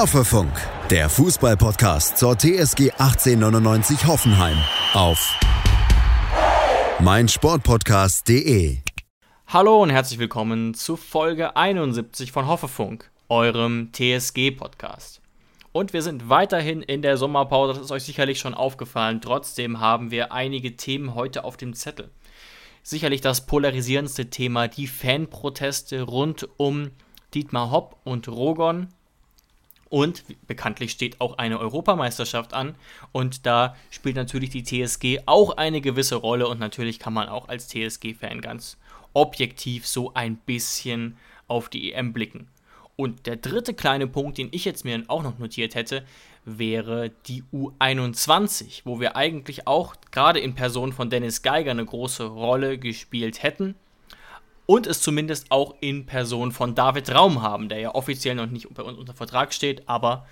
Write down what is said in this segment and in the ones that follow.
Hoffefunk, der Fußballpodcast zur TSG 1899 Hoffenheim auf meinsportpodcast.de. Hallo und herzlich willkommen zu Folge 71 von Hoffefunk, eurem TSG-Podcast. Und wir sind weiterhin in der Sommerpause, das ist euch sicherlich schon aufgefallen. Trotzdem haben wir einige Themen heute auf dem Zettel. Sicherlich das polarisierendste Thema, die Fanproteste rund um Dietmar Hopp und Rogon und bekanntlich steht auch eine Europameisterschaft an. Und da spielt natürlich die TSG auch eine gewisse Rolle. Und natürlich kann man auch als TSG-Fan ganz objektiv so ein bisschen auf die EM blicken. Und der dritte kleine Punkt, den ich jetzt mir auch noch notiert hätte, wäre die U21, wo wir eigentlich auch gerade in Person von Dennis Geiger eine große Rolle gespielt hätten und es zumindest auch in Person von David Raum haben, der ja offiziell noch nicht bei uns unter Vertrag steht, aber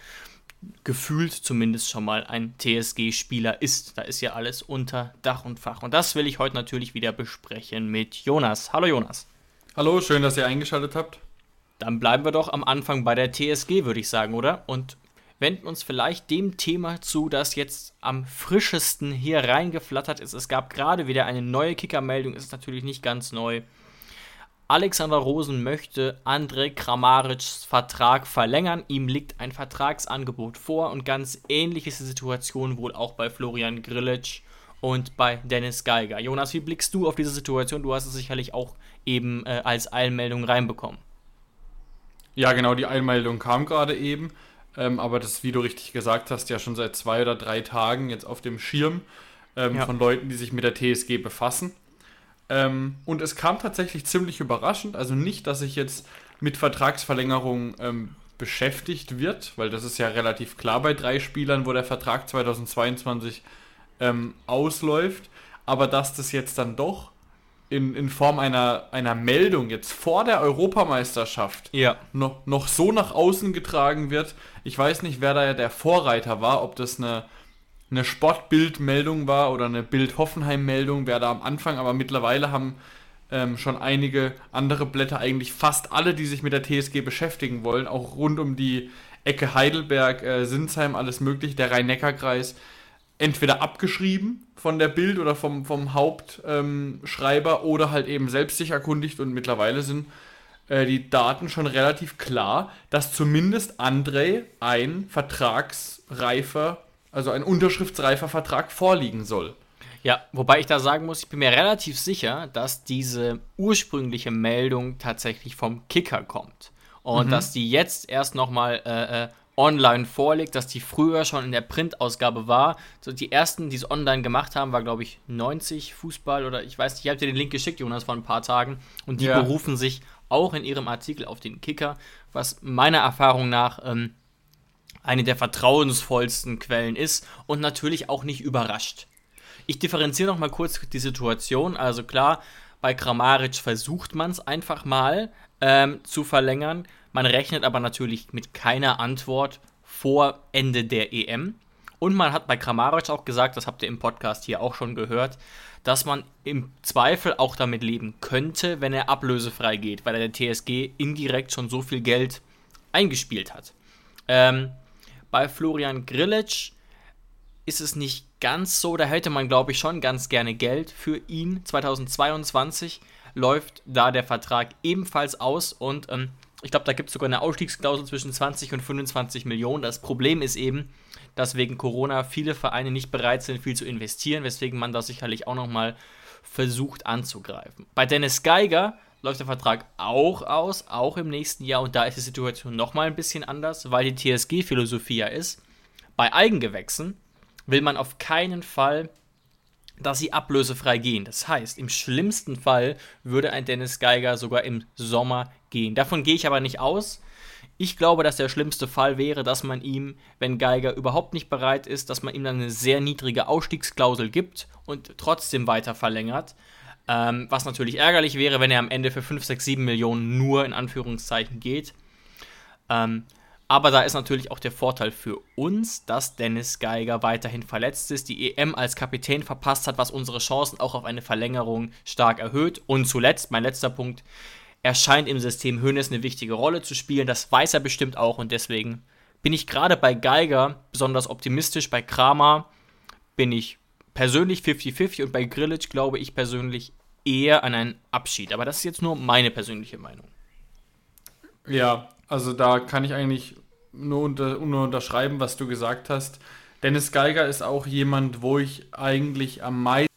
gefühlt zumindest schon mal ein TSG-Spieler ist. Da ist ja alles unter Dach und Fach. Und das will ich heute natürlich wieder besprechen mit Jonas. Hallo Jonas. Hallo, schön, dass ihr eingeschaltet habt. Dann bleiben wir doch am Anfang bei der TSG, würde ich sagen, oder? Und wenden uns vielleicht dem Thema zu, das jetzt am frischesten hier reingeflattert ist. Es gab gerade wieder eine neue Kickermeldung, ist natürlich nicht ganz neu. Alexander Rosen möchte Andrej Kramaric's Vertrag verlängern. Ihm liegt ein Vertragsangebot vor und ganz ähnliche ist die Situation wohl auch bei Florian Grillitsch und bei Dennis Geiger. Jonas, wie blickst du auf diese Situation? Du hast es sicherlich auch eben äh, als Eilmeldung reinbekommen. Ja, genau, die Eilmeldung kam gerade eben. Ähm, aber das, wie du richtig gesagt hast, ja schon seit zwei oder drei Tagen jetzt auf dem Schirm ähm, ja. von Leuten, die sich mit der TSG befassen. Ähm, und es kam tatsächlich ziemlich überraschend. Also nicht, dass sich jetzt mit Vertragsverlängerung ähm, beschäftigt wird, weil das ist ja relativ klar bei drei Spielern, wo der Vertrag 2022 ähm, ausläuft. Aber dass das jetzt dann doch in, in Form einer, einer Meldung jetzt vor der Europameisterschaft ja. noch, noch so nach außen getragen wird. Ich weiß nicht, wer da der Vorreiter war, ob das eine eine Sportbildmeldung war oder eine Bild-Hoffenheim-Meldung, wäre da am Anfang, aber mittlerweile haben ähm, schon einige andere Blätter, eigentlich fast alle, die sich mit der TSG beschäftigen wollen, auch rund um die Ecke Heidelberg, äh, Sinsheim, alles mögliche, der Rhein-Neckar-Kreis, entweder abgeschrieben von der Bild oder vom, vom Hauptschreiber ähm, oder halt eben selbst sich erkundigt und mittlerweile sind äh, die Daten schon relativ klar, dass zumindest André ein vertragsreifer also ein unterschriftsreifer Vertrag vorliegen soll. Ja, wobei ich da sagen muss, ich bin mir relativ sicher, dass diese ursprüngliche Meldung tatsächlich vom Kicker kommt. Und mhm. dass die jetzt erst nochmal äh, äh, online vorliegt, dass die früher schon in der Printausgabe war. So die ersten, die es online gemacht haben, war glaube ich 90 Fußball oder ich weiß nicht, ich habe dir den Link geschickt, Jonas, vor ein paar Tagen. Und die ja. berufen sich auch in ihrem Artikel auf den Kicker, was meiner Erfahrung nach ähm, eine der vertrauensvollsten Quellen ist und natürlich auch nicht überrascht. Ich differenziere noch mal kurz die Situation. Also klar, bei Kramaric versucht man es einfach mal ähm, zu verlängern. Man rechnet aber natürlich mit keiner Antwort vor Ende der EM. Und man hat bei Kramaric auch gesagt, das habt ihr im Podcast hier auch schon gehört, dass man im Zweifel auch damit leben könnte, wenn er ablösefrei geht, weil er der TSG indirekt schon so viel Geld eingespielt hat. Ähm, bei Florian Grillitsch ist es nicht ganz so. Da hätte man, glaube ich, schon ganz gerne Geld für ihn. 2022 läuft da der Vertrag ebenfalls aus und ähm, ich glaube, da gibt es sogar eine Ausstiegsklausel zwischen 20 und 25 Millionen. Das Problem ist eben, dass wegen Corona viele Vereine nicht bereit sind, viel zu investieren, weswegen man da sicherlich auch nochmal versucht anzugreifen. Bei Dennis Geiger läuft der Vertrag auch aus, auch im nächsten Jahr. Und da ist die Situation nochmal ein bisschen anders, weil die TSG-Philosophie ja ist, bei Eigengewächsen will man auf keinen Fall, dass sie ablösefrei gehen. Das heißt, im schlimmsten Fall würde ein Dennis Geiger sogar im Sommer gehen. Davon gehe ich aber nicht aus. Ich glaube, dass der schlimmste Fall wäre, dass man ihm, wenn Geiger überhaupt nicht bereit ist, dass man ihm dann eine sehr niedrige Ausstiegsklausel gibt und trotzdem weiter verlängert. Ähm, was natürlich ärgerlich wäre, wenn er am Ende für 5, 6, 7 Millionen nur in Anführungszeichen geht. Ähm, aber da ist natürlich auch der Vorteil für uns, dass Dennis Geiger weiterhin verletzt ist, die EM als Kapitän verpasst hat, was unsere Chancen auch auf eine Verlängerung stark erhöht. Und zuletzt, mein letzter Punkt, er scheint im System Hönes eine wichtige Rolle zu spielen. Das weiß er bestimmt auch und deswegen bin ich gerade bei Geiger besonders optimistisch. Bei Kramer bin ich persönlich 50-50 und bei Grillitsch glaube ich persönlich eher an einen Abschied. Aber das ist jetzt nur meine persönliche Meinung. Ja, also da kann ich eigentlich nur, unter, nur unterschreiben, was du gesagt hast. Dennis Geiger ist auch jemand, wo ich eigentlich am meisten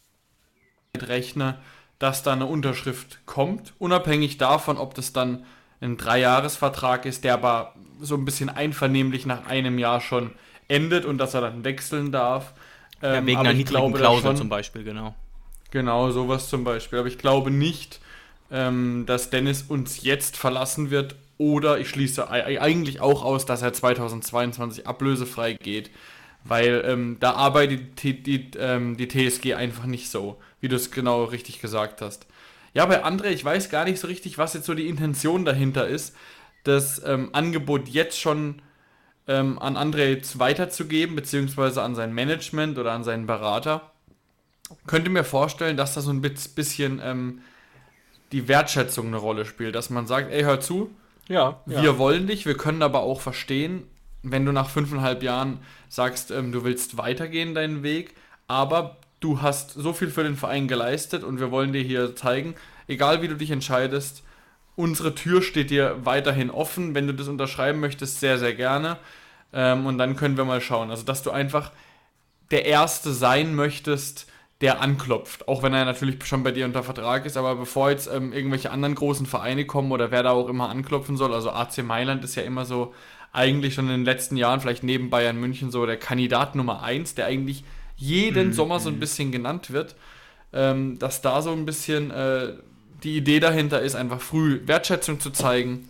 rechne, dass da eine Unterschrift kommt. Unabhängig davon, ob das dann ein Dreijahresvertrag ist, der aber so ein bisschen einvernehmlich nach einem Jahr schon endet und dass er dann wechseln darf. Ja, ähm, wegen einer niedrigen Klausel schon, zum Beispiel, genau. Genau, sowas zum Beispiel. Aber ich glaube nicht, ähm, dass Dennis uns jetzt verlassen wird oder ich schließe eigentlich auch aus, dass er 2022 ablösefrei geht, weil ähm, da arbeitet die, die, ähm, die TSG einfach nicht so, wie du es genau richtig gesagt hast. Ja, bei André, ich weiß gar nicht so richtig, was jetzt so die Intention dahinter ist, das ähm, Angebot jetzt schon ähm, an André weiterzugeben, beziehungsweise an sein Management oder an seinen Berater. Könnte mir vorstellen, dass da so ein bisschen ähm, die Wertschätzung eine Rolle spielt, dass man sagt, ey, hör zu, ja, wir ja. wollen dich, wir können aber auch verstehen, wenn du nach fünfeinhalb Jahren sagst, ähm, du willst weitergehen deinen Weg, aber du hast so viel für den Verein geleistet und wir wollen dir hier zeigen, egal wie du dich entscheidest, unsere Tür steht dir weiterhin offen. Wenn du das unterschreiben möchtest, sehr, sehr gerne. Ähm, und dann können wir mal schauen. Also, dass du einfach der Erste sein möchtest, der anklopft. Auch wenn er natürlich schon bei dir unter Vertrag ist, aber bevor jetzt ähm, irgendwelche anderen großen Vereine kommen oder wer da auch immer anklopfen soll, also AC Mailand ist ja immer so eigentlich schon in den letzten Jahren, vielleicht neben Bayern München, so der Kandidat Nummer 1, der eigentlich jeden mhm. Sommer so ein mhm. bisschen genannt wird, ähm, dass da so ein bisschen äh, die Idee dahinter ist, einfach früh Wertschätzung zu zeigen.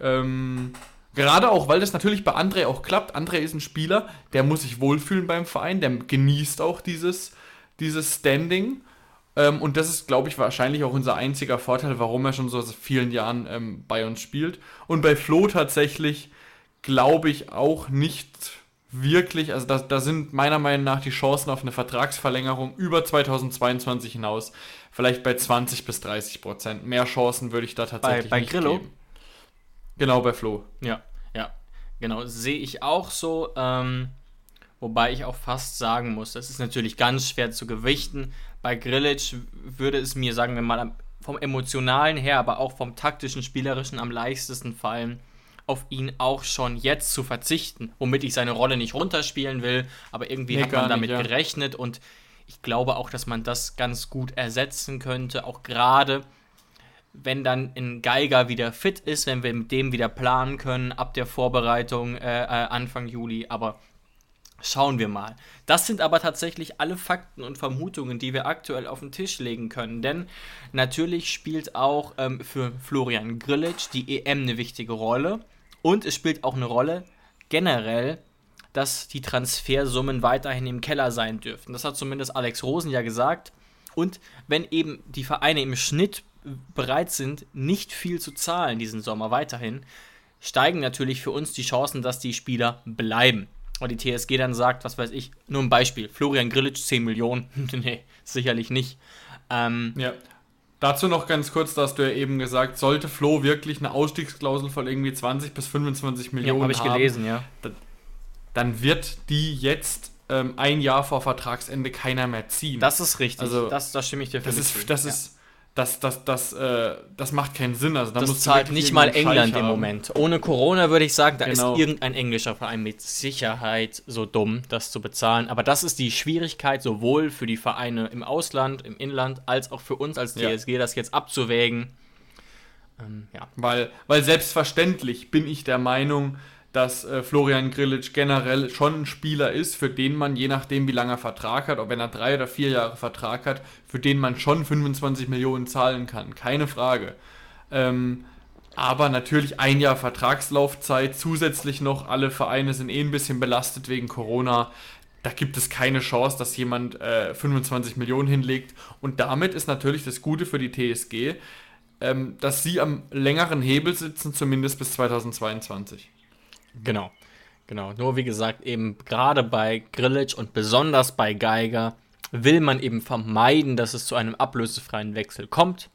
Ähm, gerade auch, weil das natürlich bei André auch klappt. André ist ein Spieler, der muss sich wohlfühlen beim Verein, der genießt auch dieses, dieses Standing. Ähm, und das ist, glaube ich, wahrscheinlich auch unser einziger Vorteil, warum er schon so seit vielen Jahren ähm, bei uns spielt. Und bei Flo tatsächlich glaube ich auch nicht wirklich, also da, da sind meiner Meinung nach die Chancen auf eine Vertragsverlängerung über 2022 hinaus vielleicht bei 20 bis 30 Prozent. Mehr Chancen würde ich da tatsächlich bei, bei nicht Grillo? geben. Genau, bei Flo. Ja, ja, genau. Sehe ich auch so. Ähm, wobei ich auch fast sagen muss, das ist natürlich ganz schwer zu gewichten. Bei Grillitsch würde es mir, sagen wir mal, vom emotionalen her, aber auch vom taktischen, spielerischen am leichtesten fallen, auf ihn auch schon jetzt zu verzichten, womit ich seine Rolle nicht runterspielen will, aber irgendwie nee, hat man damit nicht, ja. gerechnet und ich glaube auch, dass man das ganz gut ersetzen könnte, auch gerade wenn dann ein Geiger wieder fit ist, wenn wir mit dem wieder planen können ab der Vorbereitung äh, äh, Anfang Juli. Aber schauen wir mal. Das sind aber tatsächlich alle Fakten und Vermutungen, die wir aktuell auf den Tisch legen können. Denn natürlich spielt auch ähm, für Florian Grillitsch die EM eine wichtige Rolle. Und es spielt auch eine Rolle generell dass die Transfersummen weiterhin im Keller sein dürften. Das hat zumindest Alex Rosen ja gesagt. Und wenn eben die Vereine im Schnitt bereit sind, nicht viel zu zahlen diesen Sommer weiterhin, steigen natürlich für uns die Chancen, dass die Spieler bleiben. Und die TSG dann sagt, was weiß ich, nur ein Beispiel, Florian Grillitsch 10 Millionen. nee, sicherlich nicht. Ähm, ja. Dazu noch ganz kurz, dass du ja eben gesagt, sollte Flo wirklich eine Ausstiegsklausel von irgendwie 20 bis 25 Millionen ja, hab ich haben, gelesen, ja dann wird die jetzt ähm, ein Jahr vor Vertragsende keiner mehr ziehen. Das ist richtig. Also, das, das stimme ich dir für Das ist, das ja. ist, das, das, das, äh, das macht keinen Sinn. Also, da das zahlt nicht mal England im Moment. Ohne Corona würde ich sagen, da genau. ist irgendein englischer Verein mit Sicherheit so dumm, das zu bezahlen. Aber das ist die Schwierigkeit, sowohl für die Vereine im Ausland, im Inland, als auch für uns als TSG, ja. das jetzt abzuwägen. Ähm, ja. weil, weil selbstverständlich bin ich der Meinung, dass äh, Florian Grillitsch generell schon ein Spieler ist, für den man, je nachdem wie lange er Vertrag hat, ob er drei oder vier Jahre Vertrag hat, für den man schon 25 Millionen zahlen kann. Keine Frage. Ähm, aber natürlich ein Jahr Vertragslaufzeit, zusätzlich noch, alle Vereine sind eh ein bisschen belastet wegen Corona. Da gibt es keine Chance, dass jemand äh, 25 Millionen hinlegt. Und damit ist natürlich das Gute für die TSG, ähm, dass sie am längeren Hebel sitzen, zumindest bis 2022. Genau. Genau. Nur wie gesagt, eben gerade bei Grillage und besonders bei Geiger will man eben vermeiden, dass es zu einem ablösefreien Wechsel kommt.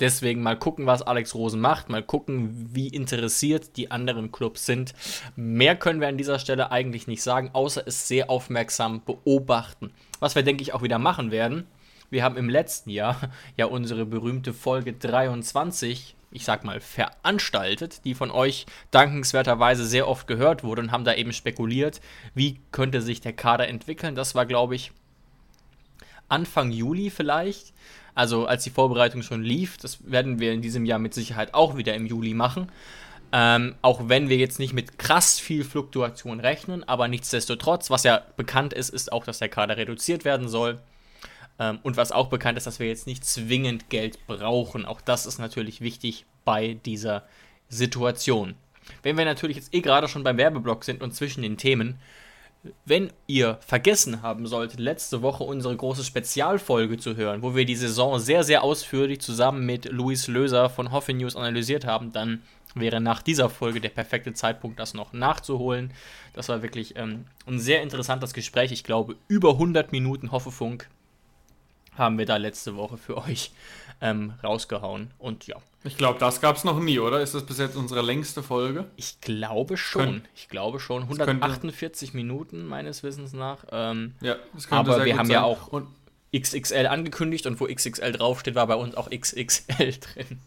Deswegen mal gucken, was Alex Rosen macht, mal gucken, wie interessiert die anderen Clubs sind. Mehr können wir an dieser Stelle eigentlich nicht sagen, außer es sehr aufmerksam beobachten. Was wir, denke ich, auch wieder machen werden. Wir haben im letzten Jahr ja unsere berühmte Folge 23, ich sag mal, veranstaltet, die von euch dankenswerterweise sehr oft gehört wurde und haben da eben spekuliert, wie könnte sich der Kader entwickeln. Das war, glaube ich, Anfang Juli vielleicht also als die Vorbereitung schon lief. Das werden wir in diesem Jahr mit Sicherheit auch wieder im Juli machen. Ähm, auch wenn wir jetzt nicht mit krass viel Fluktuation rechnen, aber nichtsdestotrotz, was ja bekannt ist, ist auch, dass der Kader reduziert werden soll. Ähm, und was auch bekannt ist, dass wir jetzt nicht zwingend Geld brauchen. Auch das ist natürlich wichtig bei dieser Situation. Wenn wir natürlich jetzt eh gerade schon beim Werbeblock sind und zwischen den Themen, wenn ihr vergessen haben solltet, letzte Woche unsere große Spezialfolge zu hören, wo wir die Saison sehr, sehr ausführlich zusammen mit Luis Löser von Hoffe News analysiert haben, dann wäre nach dieser Folge der perfekte Zeitpunkt, das noch nachzuholen. Das war wirklich ähm, ein sehr interessantes Gespräch. Ich glaube, über 100 Minuten Hoffefunk haben wir da letzte Woche für euch ähm, rausgehauen. Und ja. Ich glaube, das gab es noch nie, oder? Ist das bis jetzt unsere längste Folge? Ich glaube schon. Können, ich glaube schon. 148 könnte, Minuten meines Wissens nach. Ähm, ja, das könnte Aber wir haben sein. ja auch und XXL angekündigt und wo XXL draufsteht, war bei uns auch XXL drin.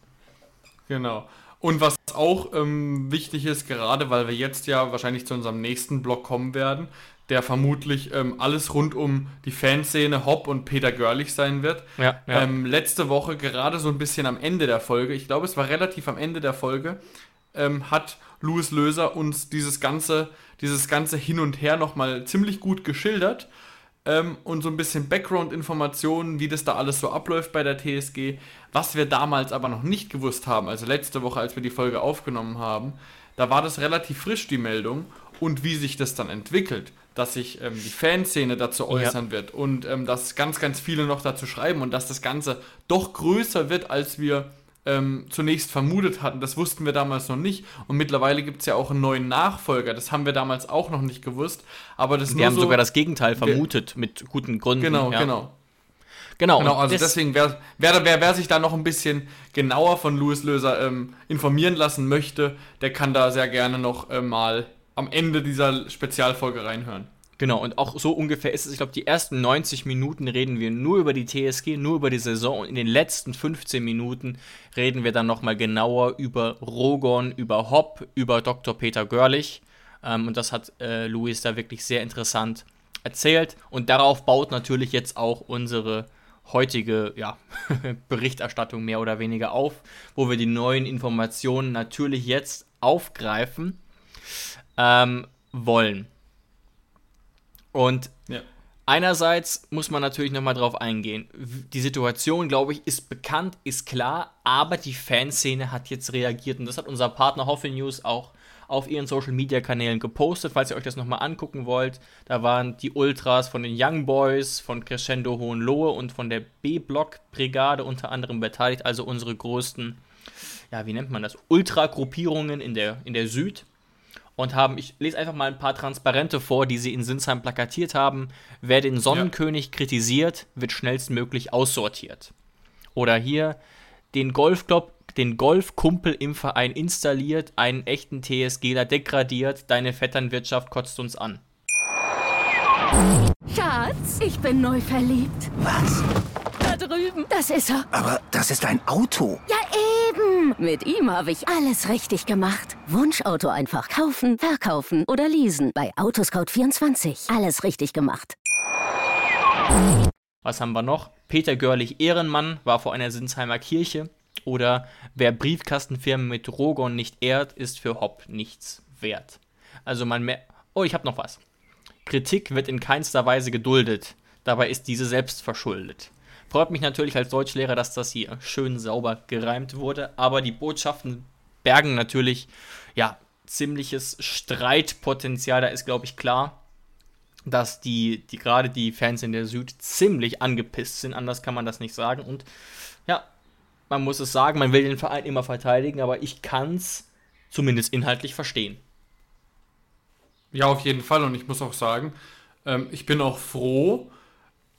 Genau. Und was auch ähm, wichtig ist, gerade weil wir jetzt ja wahrscheinlich zu unserem nächsten Blog kommen werden, der vermutlich ähm, alles rund um die Fanszene Hopp und Peter Görlich sein wird. Ja, ja. Ähm, letzte Woche, gerade so ein bisschen am Ende der Folge, ich glaube, es war relativ am Ende der Folge, ähm, hat Louis Löser uns dieses ganze, dieses ganze Hin und Her nochmal ziemlich gut geschildert ähm, und so ein bisschen Background-Informationen, wie das da alles so abläuft bei der TSG. Was wir damals aber noch nicht gewusst haben, also letzte Woche, als wir die Folge aufgenommen haben, da war das relativ frisch, die Meldung. Und wie sich das dann entwickelt, dass sich ähm, die Fanszene dazu äußern ja. wird und ähm, dass ganz, ganz viele noch dazu schreiben und dass das Ganze doch größer wird, als wir ähm, zunächst vermutet hatten. Das wussten wir damals noch nicht. Und mittlerweile gibt es ja auch einen neuen Nachfolger. Das haben wir damals auch noch nicht gewusst. Aber das wir haben so, sogar das Gegenteil vermutet, wir, mit guten Gründen. Genau, ja. genau. Genau, genau also deswegen, wer, wer, wer, wer, sich da noch ein bisschen genauer von Louis Löser ähm, informieren lassen möchte, der kann da sehr gerne noch äh, mal am Ende dieser Spezialfolge reinhören. Genau, und auch so ungefähr ist es. Ich glaube, die ersten 90 Minuten reden wir nur über die TSG, nur über die Saison. Und in den letzten 15 Minuten reden wir dann nochmal genauer über Rogon, über Hopp, über Dr. Peter Görlich. Ähm, und das hat äh, Luis da wirklich sehr interessant erzählt. Und darauf baut natürlich jetzt auch unsere heutige ja, Berichterstattung mehr oder weniger auf, wo wir die neuen Informationen natürlich jetzt aufgreifen ähm, wollen. Und ja. einerseits muss man natürlich nochmal drauf eingehen. Die Situation, glaube ich, ist bekannt, ist klar, aber die Fanszene hat jetzt reagiert und das hat unser Partner Hoffe News auch auf ihren Social Media Kanälen gepostet, falls ihr euch das nochmal angucken wollt. Da waren die Ultras von den Young Boys, von Crescendo Hohenlohe und von der B-Block Brigade unter anderem beteiligt, also unsere größten, ja, wie nennt man das, Ultra-Gruppierungen in der, in der Süd und haben, ich lese einfach mal ein paar Transparente vor, die sie in Sinsheim plakatiert haben. Wer den Sonnenkönig ja. kritisiert, wird schnellstmöglich aussortiert. Oder hier, den Golfclub, den Golfkumpel im Verein installiert, einen echten TSGler degradiert, deine Vetternwirtschaft kotzt uns an. Schatz, ich bin neu verliebt. Was? Das ist er. Aber das ist ein Auto. Ja, eben. Mit ihm habe ich alles richtig gemacht. Wunschauto einfach kaufen, verkaufen oder leasen. Bei Autoscout24. Alles richtig gemacht. Was haben wir noch? Peter Görlich Ehrenmann war vor einer Sinsheimer Kirche. Oder wer Briefkastenfirmen mit Rogon nicht ehrt, ist für Hopp nichts wert. Also man mehr. Oh, ich habe noch was. Kritik wird in keinster Weise geduldet. Dabei ist diese selbst verschuldet. Freut mich natürlich als Deutschlehrer, dass das hier schön sauber gereimt wurde, aber die Botschaften bergen natürlich, ja, ziemliches Streitpotenzial. Da ist, glaube ich, klar, dass die, die gerade die Fans in der Süd ziemlich angepisst sind. Anders kann man das nicht sagen. Und ja, man muss es sagen, man will den Verein immer verteidigen, aber ich kann es zumindest inhaltlich verstehen. Ja, auf jeden Fall. Und ich muss auch sagen, ähm, ich bin auch froh,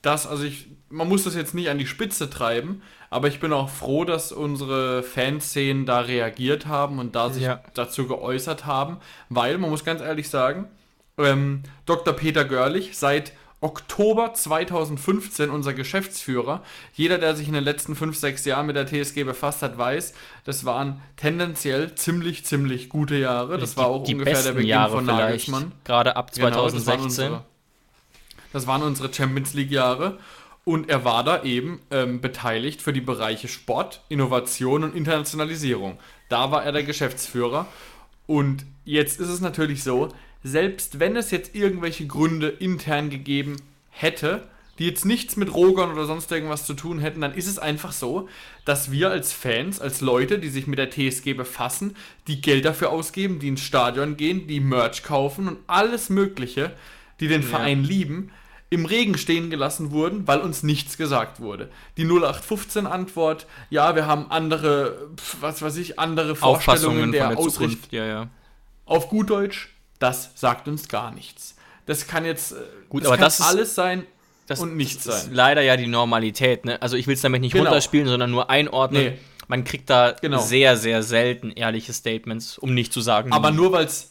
das, also ich, man muss das jetzt nicht an die Spitze treiben, aber ich bin auch froh, dass unsere Fanszenen da reagiert haben und da sich Ja. dazu geäußert haben, weil man muss ganz ehrlich sagen, ähm, Dr. Peter Görlich seit Oktober 2015 unser Geschäftsführer. Jeder, der sich in den letzten 5, 6 Jahren mit der TSG befasst hat, weiß, das waren tendenziell ziemlich, ziemlich gute Jahre. Das war auch die ungefähr der besten Beginn Jahre von Nagelsmann. gerade ab Genau, das waren 2016. unsere- Das waren unsere Champions League Jahre. Und er war da eben ähm, beteiligt für die Bereiche Sport, Innovation und Internationalisierung. Da war er der Geschäftsführer. Und jetzt ist es natürlich so, selbst wenn es jetzt irgendwelche Gründe intern gegeben hätte, die jetzt nichts mit Rogon oder sonst irgendwas zu tun hätten, dann ist es einfach so, dass wir als Fans, als Leute, die sich mit der TSG befassen, die Geld dafür ausgeben, die ins Stadion gehen, die Merch kaufen und alles Mögliche, die den Verein lieben, im Regen stehen gelassen wurden, weil uns nichts gesagt wurde. Die 0815-Antwort, ja, wir haben andere, was weiß ich, andere Vorstellungen der, der Ausrichtung. Ja, ja. Auf gut Deutsch, das sagt uns gar nichts. Das kann jetzt äh, Gut, das aber das ist- alles sein Das und nichts ist sein. leider ja die Normalität. Ne? Also ich will es damit nicht Genau. runterspielen, sondern nur einordnen. Nee. Man kriegt da Genau. sehr, sehr selten ehrliche Statements, um nicht zu sagen. Aber nur weil es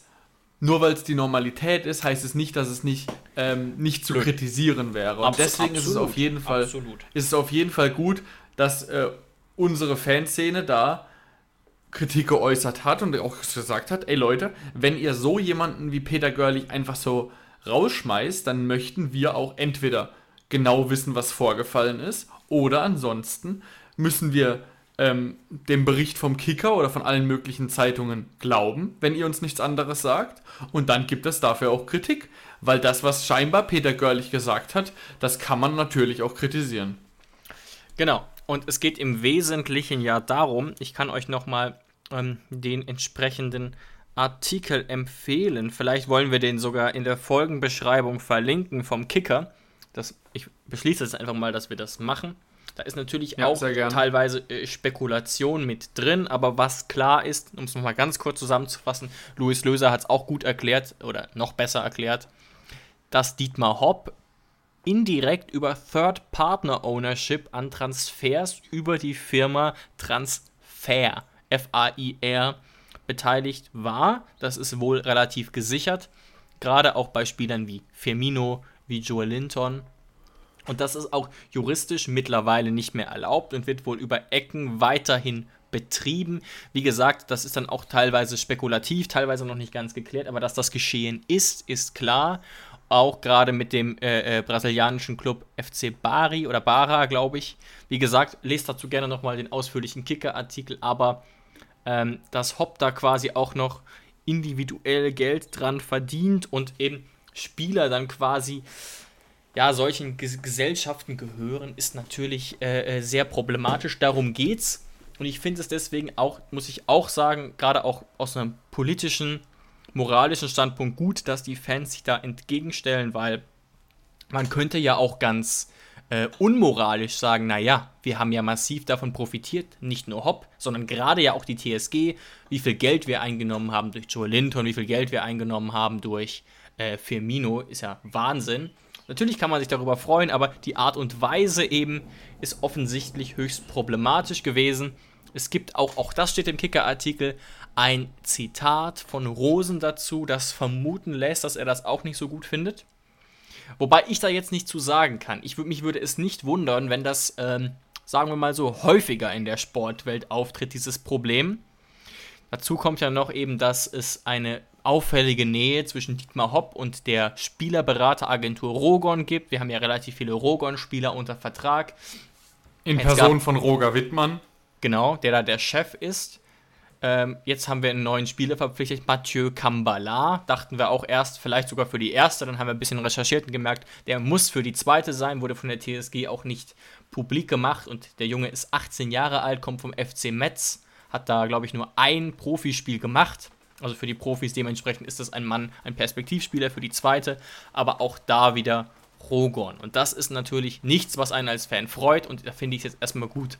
nur weil's die Normalität ist, heißt es nicht, dass es nicht, ähm, nicht zu Nö. kritisieren wäre. Und Abso- deswegen ist es absolut, auf jeden Fall absolut. ist es auf jeden Fall gut, dass äh, unsere Fanszene da Kritik geäußert hat und auch gesagt hat, ey Leute, wenn ihr so jemanden wie Peter Görlich einfach so rausschmeißt, dann möchten wir auch entweder genau wissen, was vorgefallen ist, oder ansonsten müssen wir ähm, dem Bericht vom Kicker oder von allen möglichen Zeitungen glauben, wenn ihr uns nichts anderes sagt. Und dann gibt es dafür auch Kritik, weil das, was scheinbar Peter Görlich gesagt hat, das kann man natürlich auch kritisieren. Genau. Und es geht im Wesentlichen ja darum, ich kann euch nochmal ähm, den entsprechenden Artikel empfehlen. Vielleicht wollen wir den sogar in der Folgenbeschreibung verlinken vom Kicker. Das, ich beschließe jetzt einfach mal, dass wir das machen. Da ist natürlich Ja, auch teilweise äh, Spekulation mit drin, aber was klar ist, um es nochmal ganz kurz zusammenzufassen, Louis Löser hat es auch gut erklärt oder noch besser erklärt, dass Dietmar Hopp indirekt über Third Partner Ownership an Transfers über die Firma Transfer, F-A-I-R, beteiligt war. Das ist wohl relativ gesichert. Gerade auch bei Spielern wie Firmino, wie Joel Linton. Und das ist auch juristisch mittlerweile nicht mehr erlaubt und wird wohl über Ecken weiterhin betrieben. Wie gesagt, das ist dann auch teilweise spekulativ, teilweise noch nicht ganz geklärt, aber dass das geschehen ist, ist klar. Auch gerade mit dem äh, äh, brasilianischen Club FC Bari oder Bara, glaube ich. Wie gesagt, lest dazu gerne nochmal den ausführlichen Kicker-Artikel, aber ähm, dass Hopp da quasi auch noch individuell Geld dran verdient und eben Spieler dann quasi ja, solchen Ges Gesellschaften gehören, ist natürlich äh, äh, sehr problematisch. Darum geht's. Und ich finde es deswegen auch, muss ich auch sagen, gerade auch aus einem politischen, moralischen Standpunkt gut, dass die Fans sich da entgegenstellen, weil man könnte ja auch ganz äh, unmoralisch sagen, naja, wir haben ja massiv davon profitiert, nicht nur Hopp, sondern gerade ja auch die TSG, wie viel Geld wir eingenommen haben durch Joe Linton, wie viel Geld wir eingenommen haben durch äh, Firmino, ist ja Wahnsinn. Natürlich kann man sich darüber freuen, aber die Art und Weise eben ist offensichtlich höchst problematisch gewesen. Es gibt auch, auch das steht im Kicker-Artikel, ein Zitat von Rosen dazu, das vermuten lässt, dass er das auch nicht so gut findet. Wobei ich da jetzt nicht zu sagen kann. Ich, wür- mich würde es nicht wundern, wenn das, ähm, sagen wir mal so, häufiger in der Sportwelt auftritt, dieses Problem. Dazu kommt ja noch eben, dass es eine auffällige Nähe zwischen Dietmar Hopp und der Spielerberateragentur Rogon gibt. Wir haben ja relativ viele Rogon-Spieler unter Vertrag. In Es Person gab- von Roger Wittmann. Genau, der da der Chef ist. Ähm, jetzt haben wir einen neuen Spieler verpflichtet, Mathieu Kambala. Dachten wir auch erst, vielleicht sogar für die erste. Dann haben wir ein bisschen recherchiert und gemerkt, der muss für die zweite sein, wurde von der TSG auch nicht publik gemacht. Und der Junge ist 18 Jahre alt, kommt vom FC Metz, hat da, glaube ich, nur ein Profispiel gemacht. Also für die Profis dementsprechend ist das ein Mann, ein Perspektivspieler für die zweite. Aber auch da wieder Rogon. Und das ist natürlich nichts, was einen als Fan freut. Und da finde ich es jetzt erstmal gut,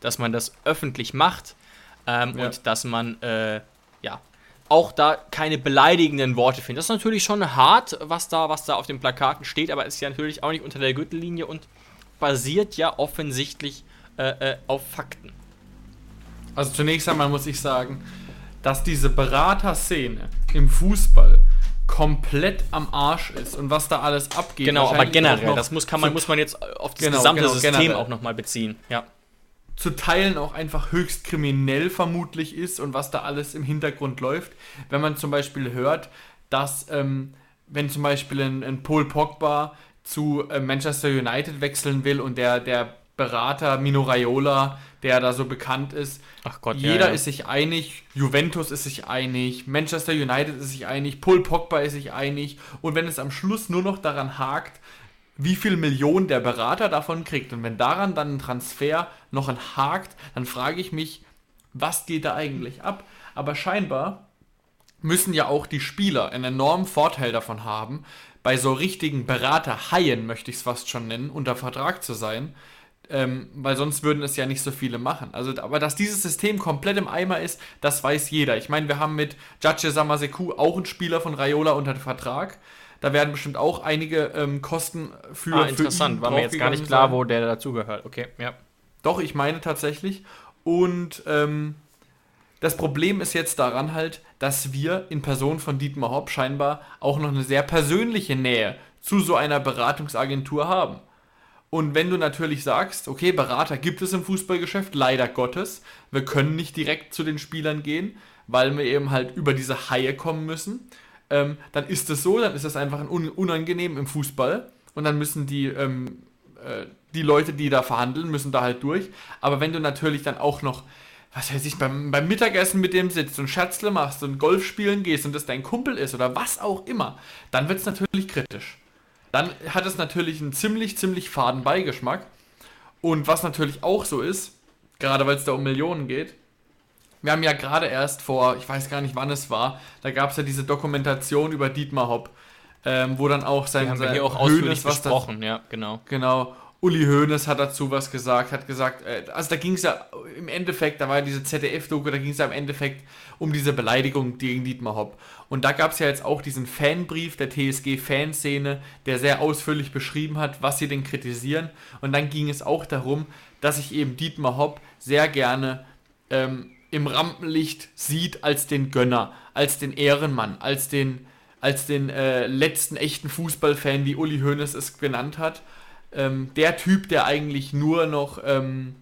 dass man das öffentlich macht ähm, Ja. und dass man äh, ja, auch da keine beleidigenden Worte finden. Das ist natürlich schon hart, was da, was da auf den Plakaten steht, aber ist ja natürlich auch nicht unter der Gürtellinie und basiert ja offensichtlich äh, äh, auf Fakten. Also zunächst einmal muss ich sagen, dass diese Beraterszene im Fußball komplett am Arsch ist und was da alles abgeht. Genau, aber generell, das muss, kann man, muss man jetzt auf das Genau, gesamte genau, System generell. auch nochmal beziehen. Ja. zu Teilen auch einfach höchst kriminell vermutlich ist und was da alles im Hintergrund läuft. Wenn man zum Beispiel hört, dass ähm, wenn zum Beispiel ein, ein Paul Pogba zu äh, Manchester United wechseln will und der, der Berater Mino Raiola, der da so bekannt ist, Ach Gott, ja, jeder ja. ist sich einig, Juventus ist sich einig, Manchester United ist sich einig, Paul Pogba ist sich einig und wenn es am Schluss nur noch daran hakt, wie viel Millionen der Berater davon kriegt und wenn daran dann ein Transfer noch ein hakt, dann frage ich mich, was geht da eigentlich ab? Aber scheinbar müssen ja auch die Spieler einen enormen Vorteil davon haben, bei so richtigen Beraterhaien, möchte ich es fast schon nennen, unter Vertrag zu sein, ähm, weil sonst würden es ja nicht so viele machen. Also, aber dass dieses System komplett im Eimer ist, das weiß jeder. Ich meine, wir haben mit Judge Samaseku auch einen Spieler von Raiola unter Vertrag. Da werden bestimmt auch einige ähm, Kosten für. Ah, für interessant. ihn War mir jetzt gar nicht klar, sein. wo der dazugehört. Okay, ja. Doch, ich meine tatsächlich. Und ähm, das Problem ist jetzt daran halt, dass wir in Person von Dietmar Hopp scheinbar auch noch eine sehr persönliche Nähe zu so einer Beratungsagentur haben. Und wenn du natürlich sagst, okay, Berater gibt es im Fußballgeschäft, leider Gottes, wir können nicht direkt zu den Spielern gehen, weil wir eben halt über diese Haie kommen müssen, ähm, dann ist es so, dann ist es einfach ein un unangenehm im Fußball und dann müssen die, ähm, äh, die Leute, die da verhandeln, müssen da halt durch. Aber wenn du natürlich dann auch noch, was weiß ich, beim, beim Mittagessen mit dem sitzt und Scherzle machst und Golf spielen gehst und das dein Kumpel ist oder was auch immer, dann wird es natürlich kritisch dann hat es natürlich einen ziemlich, ziemlich faden Beigeschmack. Und was natürlich auch so ist, gerade weil es da um Millionen geht, wir haben ja gerade erst vor, ich weiß gar nicht wann es war, da gab es ja diese Dokumentation über Dietmar Hopp, ähm, wo dann auch sein, sein hier auch Hoeneß was da- besprochen, ja, genau. Genau. Uli Hoeneß hat dazu was gesagt, hat gesagt, äh, also da ging es ja im Endeffekt, da war ja diese ZDF-Doku, da ging es ja im Endeffekt um diese Beleidigung gegen Dietmar Hopp. Und da gab es ja jetzt auch diesen Fanbrief der TSG-Fanszene, der sehr ausführlich beschrieben hat, was sie denn kritisieren. Und dann ging es auch darum, dass sich eben Dietmar Hopp sehr gerne ähm, im Rampenlicht sieht als den Gönner, als den Ehrenmann, als den, als den äh, letzten echten Fußballfan, wie Uli Hoeneß es genannt hat. Ähm, der Typ, der eigentlich nur noch ähm,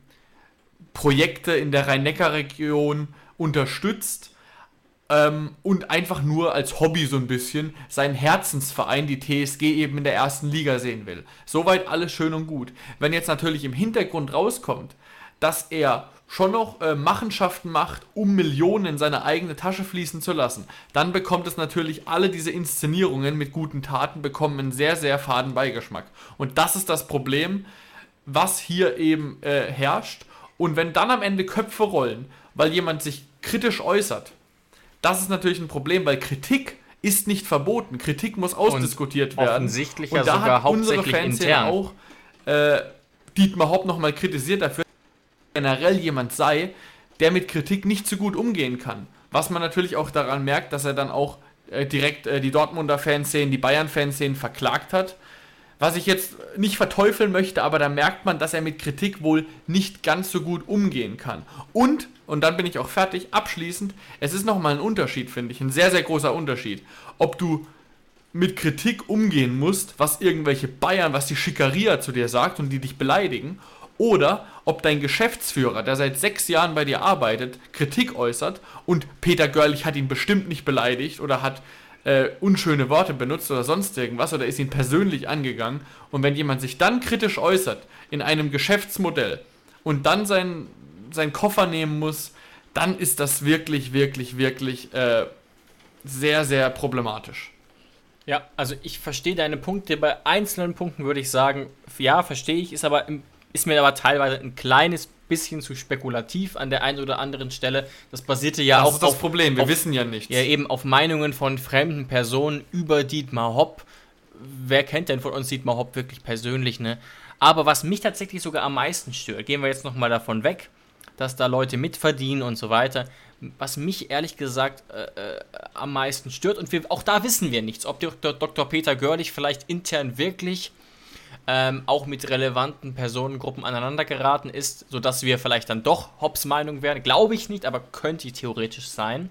Projekte in der Rhein-Neckar-Region unterstützt ähm, und einfach nur als Hobby so ein bisschen seinen Herzensverein, die TSG, eben in der ersten Liga sehen will. Soweit alles schön und gut. Wenn jetzt natürlich im Hintergrund rauskommt, dass er schon noch äh, Machenschaften macht, um Millionen in seine eigene Tasche fließen zu lassen, dann bekommt es natürlich alle diese Inszenierungen mit guten Taten bekommen einen sehr, sehr faden Beigeschmack. Und das ist das Problem, was hier eben äh, herrscht. Und wenn dann am Ende Köpfe rollen, weil jemand sich kritisch äußert, das ist natürlich ein Problem, weil Kritik ist nicht verboten. Kritik muss ausdiskutiert werden. offensichtlich Und ja da sogar hat unsere Fanszene intern. auch äh, Dietmar Hopp nochmal kritisiert dafür, dass er generell jemand sei, der mit Kritik nicht so gut umgehen kann. Was man natürlich auch daran merkt, dass er dann auch äh, direkt äh, die Dortmunder Fanszenen, die Bayern-Fanszenen verklagt hat. Was ich jetzt nicht verteufeln möchte, aber da merkt man, dass er mit Kritik wohl nicht ganz so gut umgehen kann. Und, und dann bin ich auch fertig, abschließend, es ist nochmal ein Unterschied, finde ich, ein sehr, sehr großer Unterschied. Ob du mit Kritik umgehen musst, was irgendwelche Bayern, was die Schickeria zu dir sagt und die dich beleidigen, oder ob dein Geschäftsführer, der seit sechs Jahren bei dir arbeitet, Kritik äußert und Peter Görlich hat ihn bestimmt nicht beleidigt oder hat äh, unschöne Worte benutzt oder sonst irgendwas oder ist ihn persönlich angegangen. Und wenn jemand sich dann kritisch äußert in einem Geschäftsmodell und dann seinen seinen Koffer nehmen muss, dann ist das wirklich, wirklich, wirklich äh, sehr, sehr problematisch. Ja, also ich verstehe deine Punkte. Bei einzelnen Punkten würde ich sagen, ja, verstehe ich, ist aber im, ist mir aber teilweise ein kleines bisschen zu spekulativ an der einen oder anderen Stelle. Das basierte ja Das auch ist das auf, Problem, wir auf, wissen ja nichts. ja eben auf Meinungen von fremden Personen über Dietmar Hopp. Wer kennt denn von uns Dietmar Hopp wirklich persönlich, ne? Aber was mich tatsächlich sogar am meisten stört, gehen wir jetzt nochmal davon weg, dass da Leute mitverdienen und so weiter. Was mich ehrlich gesagt äh, äh, am meisten stört, und wir, auch da wissen wir nichts, ob Dr. Dr. Peter Görlich vielleicht intern wirklich ähm, auch mit relevanten Personengruppen aneinander geraten ist, sodass wir vielleicht dann doch Hobbs Meinung werden. Glaube ich nicht, aber könnte theoretisch sein,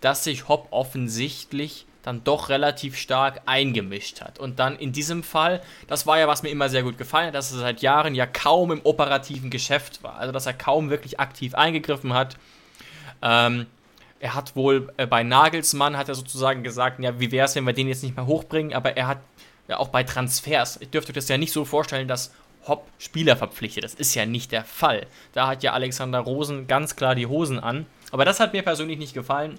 dass sich Hopp offensichtlich dann doch relativ stark eingemischt hat. Und dann in diesem Fall, das war ja, was mir immer sehr gut gefallen hat, dass er seit Jahren ja kaum im operativen Geschäft war. Also, dass er kaum wirklich aktiv eingegriffen hat. Ähm, er hat wohl äh, bei Nagelsmann, hat er sozusagen gesagt, ja, wie wäre es, wenn wir den jetzt nicht mehr hochbringen, aber er hat ja auch bei Transfers, ich dürfte das ja nicht so vorstellen, dass Hopp Spieler verpflichtet. Das ist ja nicht der Fall. Da hat ja Alexander Rosen ganz klar die Hosen an. Aber das hat mir persönlich nicht gefallen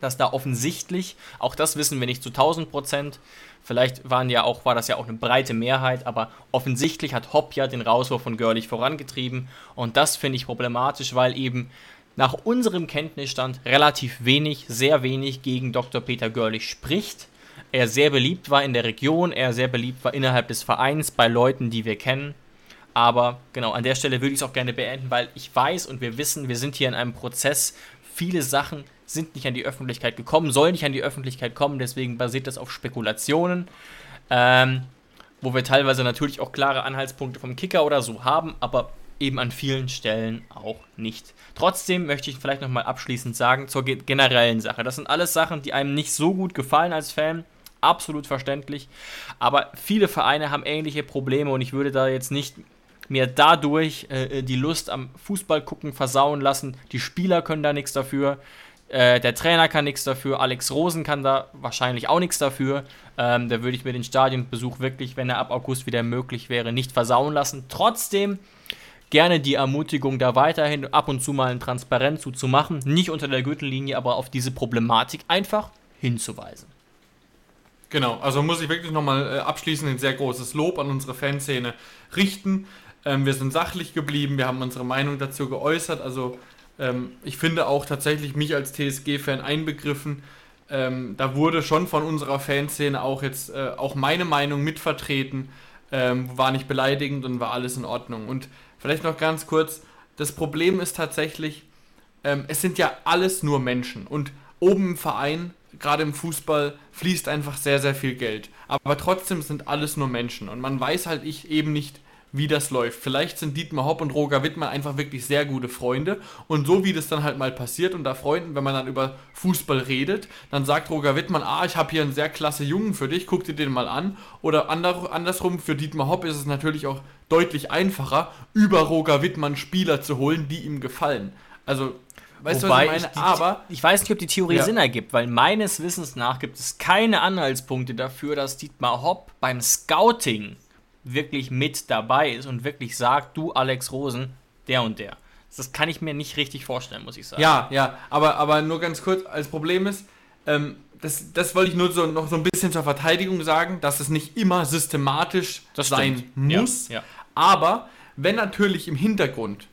dass da offensichtlich, auch das wissen wir nicht zu 1000 Prozent, vielleicht waren ja auch, war das ja auch eine breite Mehrheit, aber offensichtlich hat Hopp ja den Rauswurf von Görlich vorangetrieben und das finde ich problematisch, weil eben nach unserem Kenntnisstand relativ wenig, sehr wenig gegen Dr. Peter Görlich spricht. Er sehr beliebt war in der Region, er sehr beliebt war innerhalb des Vereins bei Leuten, die wir kennen. Aber genau, an der Stelle würde ich es auch gerne beenden, weil ich weiß und wir wissen, wir sind hier in einem Prozess. Viele Sachen sind nicht an die Öffentlichkeit gekommen, sollen nicht an die Öffentlichkeit kommen, deswegen basiert das auf Spekulationen, ähm, wo wir teilweise natürlich auch klare Anhaltspunkte vom Kicker oder so haben, aber eben an vielen Stellen auch nicht. Trotzdem möchte ich vielleicht nochmal abschließend sagen zur generellen Sache. Das sind alles Sachen, die einem nicht so gut gefallen als Fan. Absolut verständlich. Aber viele Vereine haben ähnliche Probleme und ich würde da jetzt nicht mir dadurch äh, die Lust am Fußball gucken versauen lassen. Die Spieler können da nichts dafür. Äh, der Trainer kann nichts dafür, Alex Rosen kann da wahrscheinlich auch nichts dafür. Ähm, da würde ich mir den Stadionbesuch wirklich, wenn er ab August wieder möglich wäre, nicht versauen lassen. Trotzdem gerne die Ermutigung, da weiterhin ab und zu mal ein Transparenz zu machen. Nicht unter der Gürtellinie, aber auf diese Problematik einfach hinzuweisen. Genau, also muss ich wirklich nochmal äh, abschließend ein sehr großes Lob an unsere Fanszene richten. Ähm, wir sind sachlich geblieben, wir haben unsere Meinung dazu geäußert. Also ähm, ich finde auch tatsächlich mich als TSG-Fan einbegriffen. Ähm, da wurde schon von unserer Fanszene auch jetzt äh, auch meine Meinung mitvertreten. Ähm, war nicht beleidigend und war alles in Ordnung. Und vielleicht noch ganz kurz, das Problem ist tatsächlich, ähm, es sind ja alles nur Menschen. Und oben im Verein, gerade im Fußball, fließt einfach sehr, sehr viel Geld. Aber trotzdem sind alles nur Menschen. Und man weiß halt ich eben nicht, wie das läuft. Vielleicht sind Dietmar Hopp und Roger Wittmann einfach wirklich sehr gute Freunde und so wie das dann halt mal passiert unter Freunden, wenn man dann über Fußball redet, dann sagt Roger Wittmann, ah, ich habe hier einen sehr klasse Jungen für dich, guck dir den mal an. Oder andersrum, für Dietmar Hopp ist es natürlich auch deutlich einfacher, über Roger Wittmann Spieler zu holen, die ihm gefallen. Also Weißt Wobei du, was ich meine? Ich, Aber ich weiß nicht, ob die Theorie ja. Sinn ergibt, weil meines Wissens nach gibt es keine Anhaltspunkte dafür, dass Dietmar Hopp beim Scouting wirklich mit dabei ist und wirklich sagt, du Alex Rosen, der und der. Das kann ich mir nicht richtig vorstellen, muss ich sagen. Ja, ja, aber, aber nur ganz kurz, als Problem ist, ähm, das, das wollte ich nur so, noch so ein bisschen zur Verteidigung sagen, dass es nicht immer systematisch das sein muss. Ja, ja. Aber wenn natürlich im Hintergrund,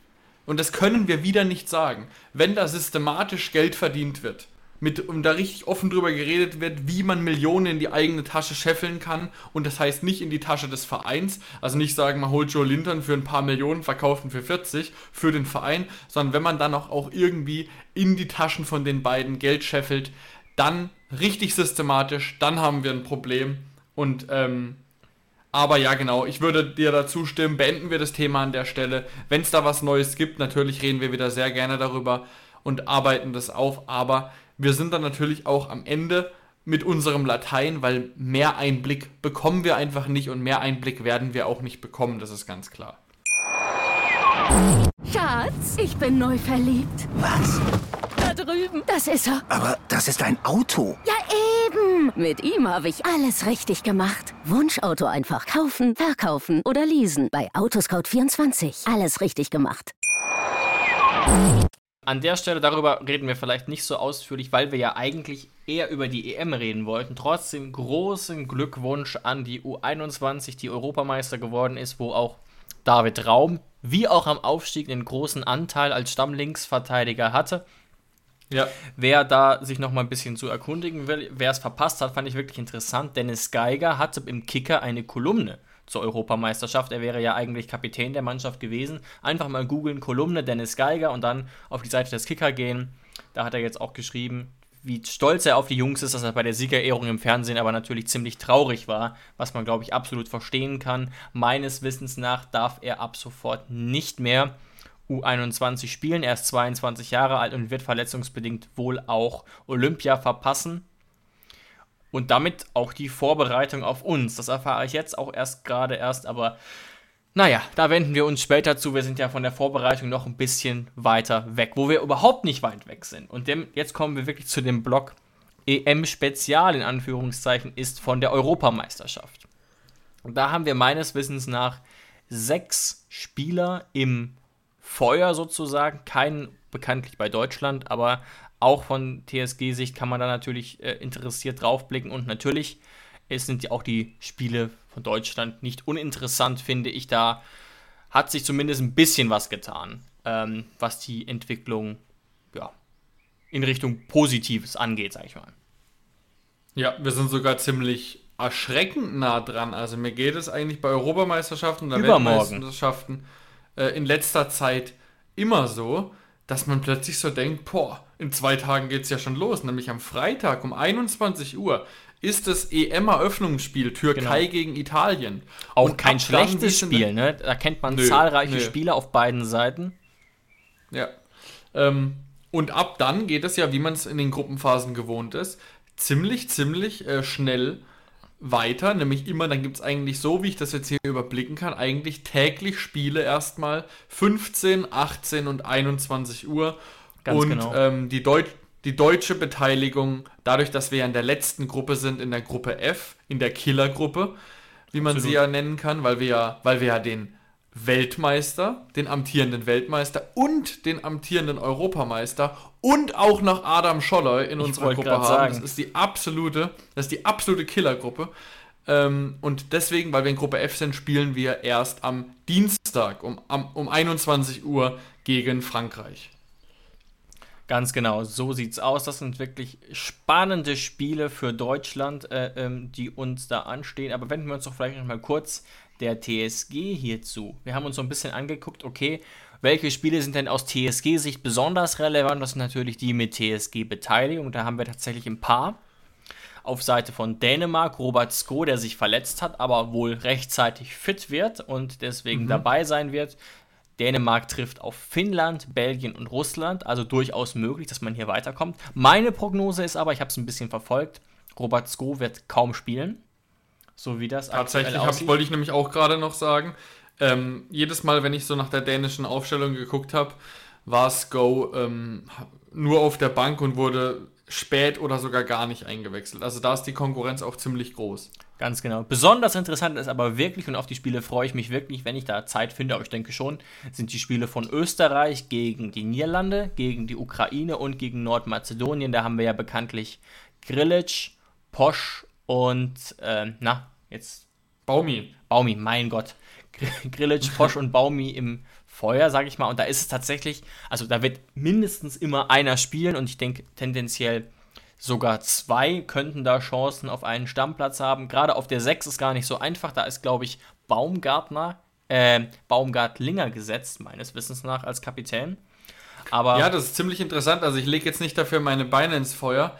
und das können wir wieder nicht sagen, wenn da systematisch Geld verdient wird, mit, und da richtig offen drüber geredet wird, wie man Millionen in die eigene Tasche scheffeln kann. Und das heißt nicht in die Tasche des Vereins. Also nicht sagen, man holt Joe Linton für ein paar Millionen, verkauft ihn für 40 für den Verein, sondern wenn man dann auch, auch irgendwie in die Taschen von den beiden Geld scheffelt, dann richtig systematisch, dann haben wir ein Problem. Und ähm, aber ja, genau, ich würde dir dazu stimmen. Beenden wir das Thema an der Stelle. Wenn es da was Neues gibt, natürlich reden wir wieder sehr gerne darüber und arbeiten das auf. Aber wir sind dann natürlich auch am Ende mit unserem Latein, weil mehr Einblick bekommen wir einfach nicht und mehr Einblick werden wir auch nicht bekommen, das ist ganz klar. Schatz, ich bin neu verliebt. Was? Da drüben. Das ist er. Aber das ist ein Auto. Ja, eben. Mit ihm habe ich alles richtig gemacht. Wunschauto einfach kaufen, verkaufen oder leasen. Bei Autoscout24. Alles richtig gemacht. An der Stelle darüber reden wir vielleicht nicht so ausführlich, weil wir ja eigentlich eher über die EM reden wollten. Trotzdem großen Glückwunsch an die U21, die Europameister geworden ist, wo auch David Raum wie auch am Aufstieg einen großen Anteil als Stammlinksverteidiger hatte. Ja. Wer da sich noch mal ein bisschen zu erkundigen will, wer es verpasst hat, fand ich wirklich interessant. Dennis Geiger hatte im Kicker eine Kolumne zur Europameisterschaft. Er wäre ja eigentlich Kapitän der Mannschaft gewesen. Einfach mal googeln, Kolumne Dennis Geiger und dann auf die Seite des Kicker gehen. Da hat er jetzt auch geschrieben, wie stolz er auf die Jungs ist, dass er bei der Siegerehrung im Fernsehen aber natürlich ziemlich traurig war, was man, glaube ich, absolut verstehen kann. Meines Wissens nach darf er ab sofort nicht mehr U21 spielen. Er ist 22 Jahre alt und wird verletzungsbedingt wohl auch Olympia verpassen. Und damit auch die Vorbereitung auf uns. Das erfahre ich jetzt auch erst gerade erst, aber naja, da wenden wir uns später zu. Wir sind ja von der Vorbereitung noch ein bisschen weiter weg, wo wir überhaupt nicht weit weg sind. Und dem, jetzt kommen wir wirklich zu dem Block EM-Spezial in Anführungszeichen ist von der Europameisterschaft. Und da haben wir meines Wissens nach sechs Spieler im Feuer sozusagen. Keinen bekanntlich bei Deutschland, aber auch von TSG-Sicht kann man da natürlich äh, interessiert draufblicken. Und natürlich es sind ja auch die Spiele von Deutschland nicht uninteressant, finde ich. Da hat sich zumindest ein bisschen was getan, ähm, was die Entwicklung ja, in Richtung Positives angeht, sag ich mal. Ja, wir sind sogar ziemlich erschreckend nah dran. Also mir geht es eigentlich bei Europameisterschaften oder Übermorgen. Weltmeisterschaften äh, in letzter Zeit immer so, dass man plötzlich so denkt, boah, in zwei Tagen geht es ja schon los, nämlich am Freitag um 21 Uhr ist das EM-Eröffnungsspiel Türkei Genau. gegen Italien. Auch Und kein schlechtes Spiel, ne? Da kennt man Nö, zahlreiche nö. Spieler auf beiden Seiten. Ja. Ähm, und ab dann geht es ja, wie man es in den Gruppenphasen gewohnt ist, ziemlich, ziemlich äh, schnell weiter. Nämlich immer, dann gibt es eigentlich so, wie ich das jetzt hier überblicken kann, eigentlich täglich Spiele erstmal 15, 18 und 21 Uhr. Ganz und genau. ähm, die, Deut die deutsche Beteiligung, dadurch, dass wir ja in der letzten Gruppe sind, in der Gruppe F, in der Killergruppe, wie man sie Absolut. ja nennen kann, weil wir ja, weil wir ja den Weltmeister, den amtierenden Weltmeister und den amtierenden Europameister und auch noch Adam Scholler in unserer wollte Gruppe haben. sagen. Das ist die absolute, das ist die absolute Killergruppe. Ähm, und deswegen, weil wir in Gruppe F sind, spielen wir erst am Dienstag um, um 21 Uhr gegen Frankreich. Ganz genau, so sieht's aus. Das sind wirklich spannende Spiele für Deutschland, äh, ähm, die uns da anstehen. Aber wenden wir uns doch vielleicht noch mal kurz der TSG hierzu. Wir haben uns so ein bisschen angeguckt, okay, welche Spiele sind denn aus TSG-Sicht besonders relevant? Das sind natürlich die mit TSG-Beteiligung. Da haben wir tatsächlich ein paar. Auf Seite von Dänemark Robert Sko, der sich verletzt hat, aber wohl rechtzeitig fit wird und deswegen dabei sein wird. Dänemark trifft auf Finnland, Belgien und Russland, also durchaus möglich, dass man hier weiterkommt. Meine Prognose ist aber, ich habe es ein bisschen verfolgt, Robert Sko wird kaum spielen, so wie das Tatsächlich aktuell hab, wollte ich nämlich auch gerade noch sagen. Ähm, jedes Mal, wenn ich so nach der dänischen Aufstellung geguckt habe, war Sko ähm, nur auf der Bank und wurde spät oder sogar gar nicht eingewechselt. Also da ist die Konkurrenz auch ziemlich groß. Ganz genau. Besonders interessant ist aber wirklich, und auf die Spiele freue ich mich wirklich, wenn ich da Zeit finde, aber ich denke schon, sind die Spiele von Österreich gegen die Niederlande, gegen die Ukraine und gegen Nordmazedonien. Da haben wir ja bekanntlich Grilic, Posch und, ähm, na, jetzt Baumi. Baumi, mein Gott. Gr- Grilic, Posch und Baumi im Feuer, sag ich mal. Und da ist es tatsächlich, also da wird mindestens immer einer spielen und ich denke tendenziell sogar zwei könnten da Chancen auf einen Stammplatz haben. Gerade auf der 6 ist gar nicht so einfach. Da ist, glaube ich, Baumgartner, äh, Baumgartlinger gesetzt, meines Wissens nach, als Kapitän. Aber Ja, das ist ziemlich interessant. Also ich lege jetzt nicht dafür meine Beine ins Feuer,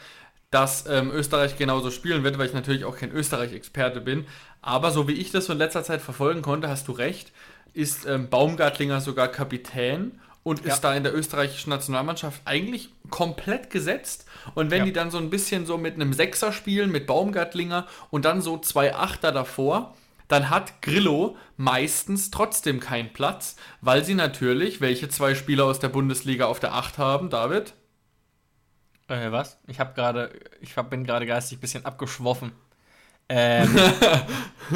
dass ähm, Österreich genauso spielen wird, weil ich natürlich auch kein Österreich-Experte bin. Aber so wie ich das so in letzter Zeit verfolgen konnte, hast du recht, ist ähm, Baumgartlinger sogar Kapitän und ist da in der österreichischen Nationalmannschaft eigentlich komplett gesetzt. Und wenn Ja. die dann so ein bisschen so mit einem Sechser spielen, mit Baumgartlinger und dann so zwei Achter davor, dann hat Grillo meistens trotzdem keinen Platz, weil sie natürlich, welche zwei Spieler aus der Bundesliga auf der Acht haben, David? Äh, was? Ich habe gerade, ich hab, bin gerade geistig ein bisschen abgeschwoffen. Ähm,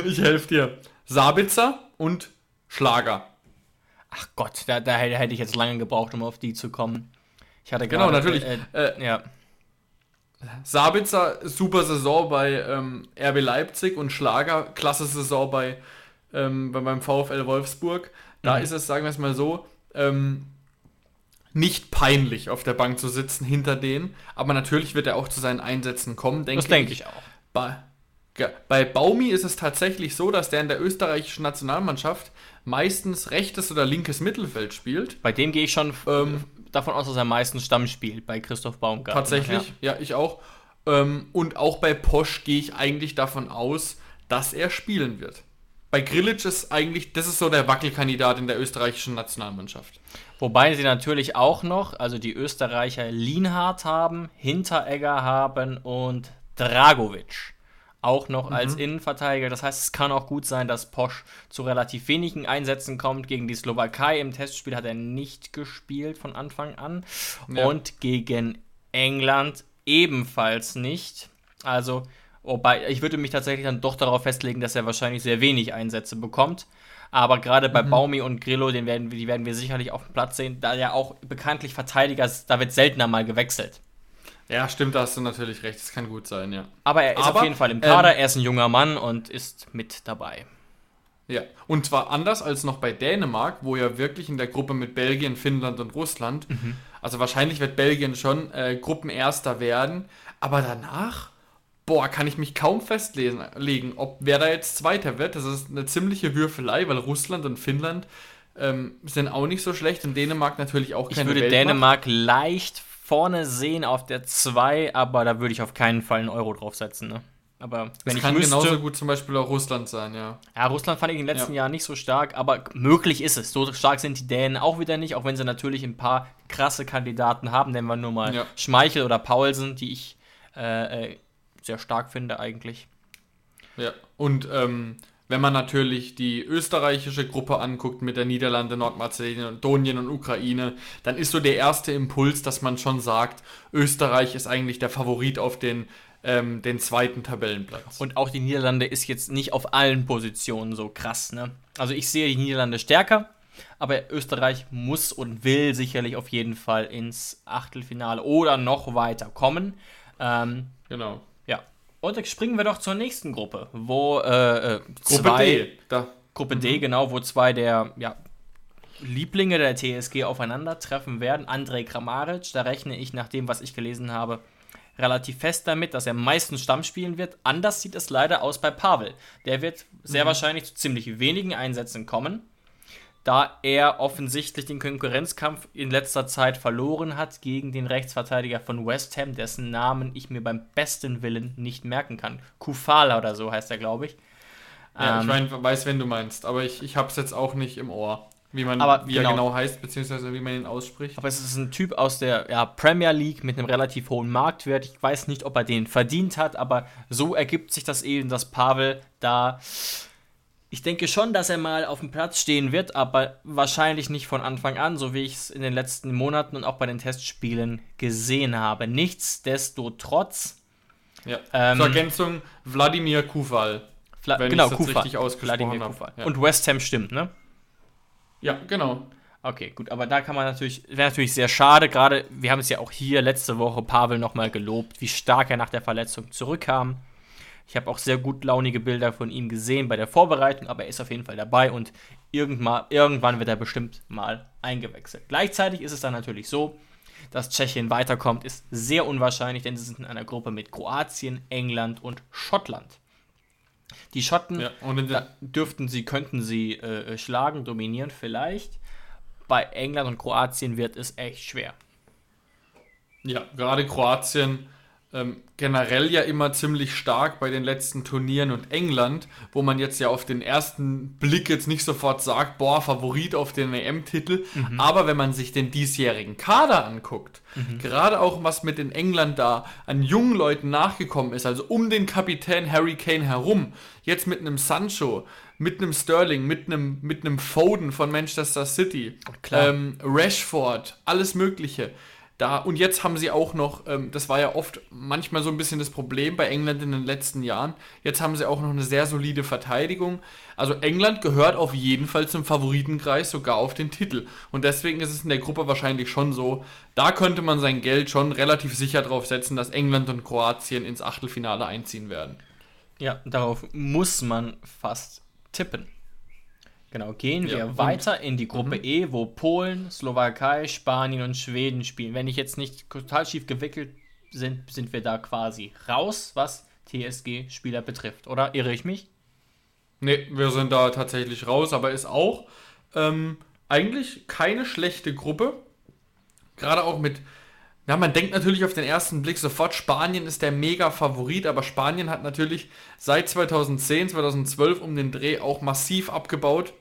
Ich helfe dir. Sabitzer und Schlager. Ach Gott, da, da hätte ich jetzt lange gebraucht, um auf die zu kommen. Ich hatte Genau, gerade, natürlich. Äh, Äh, ja, Sabitzer, super Saison bei ähm, RB Leipzig und Schlager, klasse Saison bei, ähm, bei beim VfL Wolfsburg. Da Mhm. ist es, sagen wir es mal so, ähm, nicht peinlich auf der Bank zu sitzen hinter denen, aber natürlich wird er auch zu seinen Einsätzen kommen, denke das denke ich auch. Bei, Bei Baumi ist es tatsächlich so, dass der in der österreichischen Nationalmannschaft meistens rechtes oder linkes Mittelfeld spielt. Bei dem gehe ich schon ähm, davon aus, dass er meistens Stamm spielt, bei Christoph Baumgartner. Tatsächlich, ja, ja ich auch. Ähm, und auch bei Posch gehe ich eigentlich davon aus, dass er spielen wird. Bei Grillitsch ist eigentlich, das ist so der Wackelkandidat in der österreichischen Nationalmannschaft. Wobei sie natürlich auch noch, also die Österreicher Lienhardt haben, Hinteregger haben und Dragovic auch noch mhm. als Innenverteidiger. Das heißt, es kann auch gut sein, dass Posch zu relativ wenigen Einsätzen kommt. Gegen die Slowakei im Testspiel hat er nicht gespielt von Anfang an. Ja. Und gegen England ebenfalls nicht. Also, wobei ich würde mich tatsächlich dann doch darauf festlegen, dass er wahrscheinlich sehr wenig Einsätze bekommt. Aber gerade bei mhm. Baumi und Grillo, den werden, die werden wir sicherlich auf dem Platz sehen, da ja auch bekanntlich Verteidiger ist, da wird seltener mal gewechselt. Ja, stimmt, da hast du natürlich recht. Das kann gut sein, ja. Aber er ist Aber, auf jeden Fall im Kader, ähm, er ist ein junger Mann und ist mit dabei. Ja, und zwar anders als noch bei Dänemark, wo ja wirklich in der Gruppe mit Belgien, Finnland und Russland, mhm. also wahrscheinlich wird Belgien schon äh, Gruppenerster werden, aber danach, boah, kann ich mich kaum festlegen, ob wer da jetzt Zweiter wird. Das ist eine ziemliche Würfelei, weil Russland und Finnland ähm, sind auch nicht so schlecht und Dänemark natürlich auch keine Ich würde Weltmacht. Dänemark leicht vorne sehen auf der 2, aber da würde ich auf keinen Fall einen Euro draufsetzen. Ne? Aber wenn das ich kann müsste, genauso gut zum Beispiel auch Russland sein, ja. Ja, Russland fand ich in den letzten ja. Jahren nicht so stark, aber möglich ist es. So stark sind die Dänen auch wieder nicht, auch wenn sie natürlich ein paar krasse Kandidaten haben. Nennen wir nur mal ja. Schmeichel oder Paulsen, die ich äh, äh sehr stark finde eigentlich. Ja, und ähm, wenn man natürlich die österreichische Gruppe anguckt mit der Niederlande, Nordmazedonien und Ukraine, dann ist so der erste Impuls, dass man schon sagt, Österreich ist eigentlich der Favorit auf den, ähm, den zweiten Tabellenplatz. Und auch die Niederlande ist jetzt nicht auf allen Positionen so krass. Ne? Also ich sehe die Niederlande stärker, aber Österreich muss und will sicherlich auf jeden Fall ins Achtelfinale oder noch weiter kommen. Ähm, genau. Und springen wir doch zur nächsten Gruppe, wo äh, äh, Gruppe zwei, D. Da. Gruppe mhm. D, genau, wo zwei der ja, Lieblinge der TSG aufeinandertreffen werden. Andrej Kramaric, da rechne ich nach dem, was ich gelesen habe, relativ fest damit, dass er meistens Stamm spielen wird. Anders sieht es leider aus bei Pavel. Der wird sehr mhm. wahrscheinlich zu ziemlich wenigen Einsätzen kommen da er offensichtlich den Konkurrenzkampf in letzter Zeit verloren hat gegen den Rechtsverteidiger von West Ham, dessen Namen ich mir beim besten Willen nicht merken kann. Kufala oder so heißt er, glaube ich. Ja, ähm, ich mein, weiß, wenn du meinst, aber ich, ich habe es jetzt auch nicht im Ohr, wie, man, aber wie genau. er genau heißt, beziehungsweise wie man ihn ausspricht. Aber es ist ein Typ aus der ja, Premier League mit einem relativ hohen Marktwert. Ich weiß nicht, ob er den verdient hat, aber so ergibt sich das eben, dass Pavel da ich denke schon, dass er mal auf dem Platz stehen wird, aber wahrscheinlich nicht von Anfang an, so wie ich es in den letzten Monaten und auch bei den Testspielen gesehen habe. Nichtsdestotrotz. Ja. Ähm, Zur Ergänzung Wladimir Kufal. Vla wenn genau, Kufal. richtig ausgesprochen habe. Ja. Und West Ham stimmt, ne? Ja, genau. Okay, gut, aber da kann man natürlich, wäre natürlich sehr schade, gerade, wir haben es ja auch hier letzte Woche Pavel nochmal gelobt, wie stark er nach der Verletzung zurückkam. Ich habe auch sehr gut launige Bilder von ihm gesehen bei der Vorbereitung, aber er ist auf jeden Fall dabei und irgendwann, irgendwann wird er bestimmt mal eingewechselt. Gleichzeitig ist es dann natürlich so, dass Tschechien weiterkommt, ist sehr unwahrscheinlich, denn sie sind in einer Gruppe mit Kroatien, England und Schottland. Die Schotten ja, dürften sie, könnten sie äh, schlagen, dominieren vielleicht. Bei England und Kroatien wird es echt schwer. Ja, gerade Kroatien ähm, generell ja immer ziemlich stark bei den letzten Turnieren und England, wo man jetzt ja auf den ersten Blick jetzt nicht sofort sagt, boah, Favorit auf den EM-Titel. Mhm. Aber wenn man sich den diesjährigen Kader anguckt, mhm. gerade auch was mit den England da an jungen Leuten nachgekommen ist, also um den Kapitän Harry Kane herum, jetzt mit einem Sancho, mit einem Sterling, mit einem, mit einem Foden von Manchester City, ähm, Rashford, alles Mögliche da, und jetzt haben sie auch noch, ähm, das war ja oft manchmal so ein bisschen das Problem bei England in den letzten Jahren, jetzt haben sie auch noch eine sehr solide Verteidigung. Also England gehört auf jeden Fall zum Favoritenkreis, sogar auf den Titel. Und deswegen ist es in der Gruppe wahrscheinlich schon so, da könnte man sein Geld schon relativ sicher drauf setzen, dass England und Kroatien ins Achtelfinale einziehen werden. Ja, darauf muss man fast tippen. Genau, gehen wir ja, weiter in die Gruppe mhm. E, wo Polen, Slowakei, Spanien und Schweden spielen. Wenn ich jetzt nicht total schief gewickelt sind, sind wir da quasi raus, was TSG-Spieler betrifft, oder? Irre ich mich? Nee, wir sind da tatsächlich raus, aber ist auch ähm, eigentlich keine schlechte Gruppe. Gerade auch mit, ja, man denkt natürlich auf den ersten Blick sofort, Spanien ist der Mega-Favorit, aber Spanien hat natürlich seit 2010, 2012 um den Dreh auch massiv abgebaut,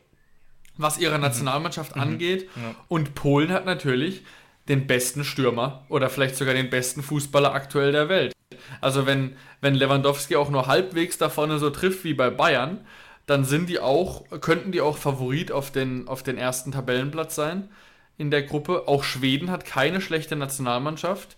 was ihre mhm. Nationalmannschaft mhm. angeht. Ja. Und Polen hat natürlich den besten Stürmer oder vielleicht sogar den besten Fußballer aktuell der Welt. Also wenn, wenn Lewandowski auch nur halbwegs da vorne so trifft wie bei Bayern, dann sind die auch, könnten die auch Favorit auf den, auf den ersten Tabellenplatz sein in der Gruppe. Auch Schweden hat keine schlechte Nationalmannschaft.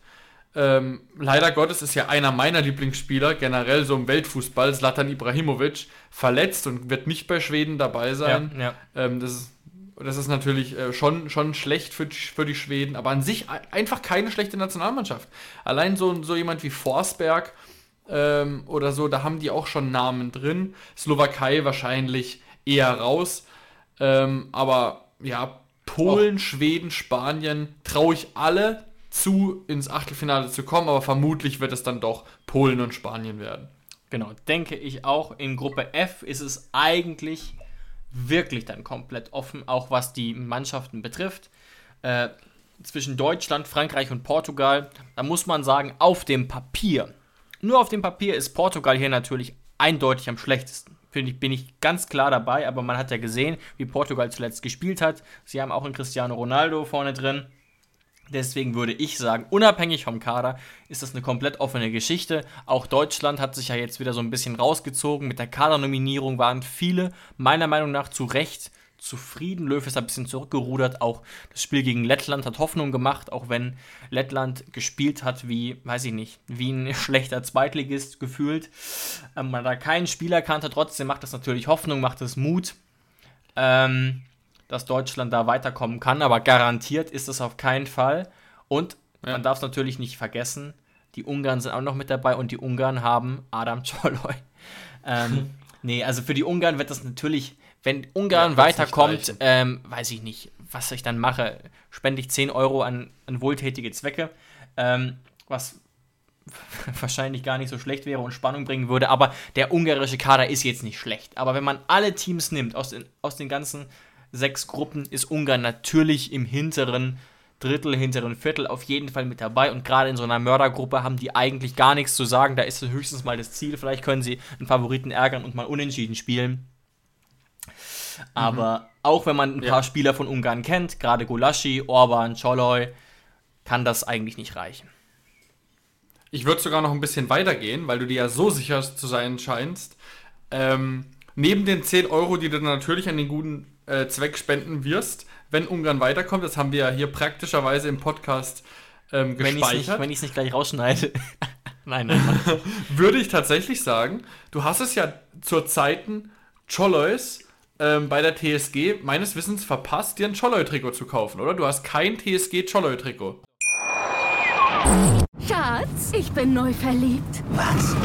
Ähm, leider Gottes ist ja einer meiner Lieblingsspieler, generell so im Weltfußball, Zlatan Ibrahimovic, verletzt und wird nicht bei Schweden dabei sein. Ja, ja. Ähm, das, ist, das ist natürlich äh, schon, schon schlecht für, für die Schweden, aber an sich einfach keine schlechte Nationalmannschaft. Allein so, so jemand wie Forsberg, ähm, oder so, da haben die auch schon Namen drin. Slowakei wahrscheinlich eher raus. Ähm, aber ja, Polen, oh. Schweden, Spanien traue ich alle zu, ins Achtelfinale zu kommen, aber vermutlich wird es dann doch Polen und Spanien werden. Genau, denke ich auch. In Gruppe F ist es eigentlich wirklich dann komplett offen, auch was die Mannschaften betrifft. Äh, zwischen Deutschland, Frankreich und Portugal, da muss man sagen, auf dem Papier nur auf dem Papier ist Portugal hier natürlich eindeutig am schlechtesten. Finde ich, bin ich ganz klar dabei, aber man hat ja gesehen, wie Portugal zuletzt gespielt hat. Sie haben auch einen Cristiano Ronaldo vorne drin. Deswegen würde ich sagen, unabhängig vom Kader ist das eine komplett offene Geschichte. Auch Deutschland hat sich ja jetzt wieder so ein bisschen rausgezogen. Mit der Kadernominierung waren viele meiner Meinung nach zu Recht zufrieden. Löw ist ein bisschen zurückgerudert. Auch das Spiel gegen Lettland hat Hoffnung gemacht, auch wenn Lettland gespielt hat wie, weiß ich nicht, wie ein schlechter Zweitligist gefühlt. Ähm, man da keinen Spieler kannte, trotzdem macht das natürlich Hoffnung, macht es Mut, ähm, dass Deutschland da weiterkommen kann. Aber garantiert ist das auf keinen Fall. Und ja. man darf es natürlich nicht vergessen, die Ungarn sind auch noch mit dabei und die Ungarn haben Adam Czoloi. ähm, nee, also für die Ungarn wird das natürlich wenn Ungarn ja, weiterkommt, ähm, weiß ich nicht, was ich dann mache. Spende ich 10 Euro an, an wohltätige Zwecke, ähm, was wahrscheinlich gar nicht so schlecht wäre und Spannung bringen würde. Aber der ungarische Kader ist jetzt nicht schlecht. Aber wenn man alle Teams nimmt aus den, aus den ganzen sechs Gruppen, ist Ungarn natürlich im hinteren Drittel, hinteren Viertel auf jeden Fall mit dabei. Und gerade in so einer Mördergruppe haben die eigentlich gar nichts zu sagen. Da ist höchstens mal das Ziel. Vielleicht können sie einen Favoriten ärgern und mal unentschieden spielen. Aber mhm. auch wenn man ein paar ja. Spieler von Ungarn kennt, gerade Gulaschi, Orban, Choloy, kann das eigentlich nicht reichen. Ich würde sogar noch ein bisschen weitergehen, weil du dir ja so sicher zu sein scheinst. Ähm, neben den 10 Euro, die du natürlich an den guten äh, Zweck spenden wirst, wenn Ungarn weiterkommt, das haben wir ja hier praktischerweise im Podcast ähm, gespeichert. Wenn ich es nicht, nicht, gleich rausschneide. nein, nein. nein. Würde ich tatsächlich sagen, du hast es ja zur Zeiten Cholois ähm, bei der TSG meines Wissens verpasst, dir ein Cholloy-Trikot zu kaufen, oder? Du hast kein TSG-Cholloy-Trikot. Schatz, ich bin neu verliebt. Was?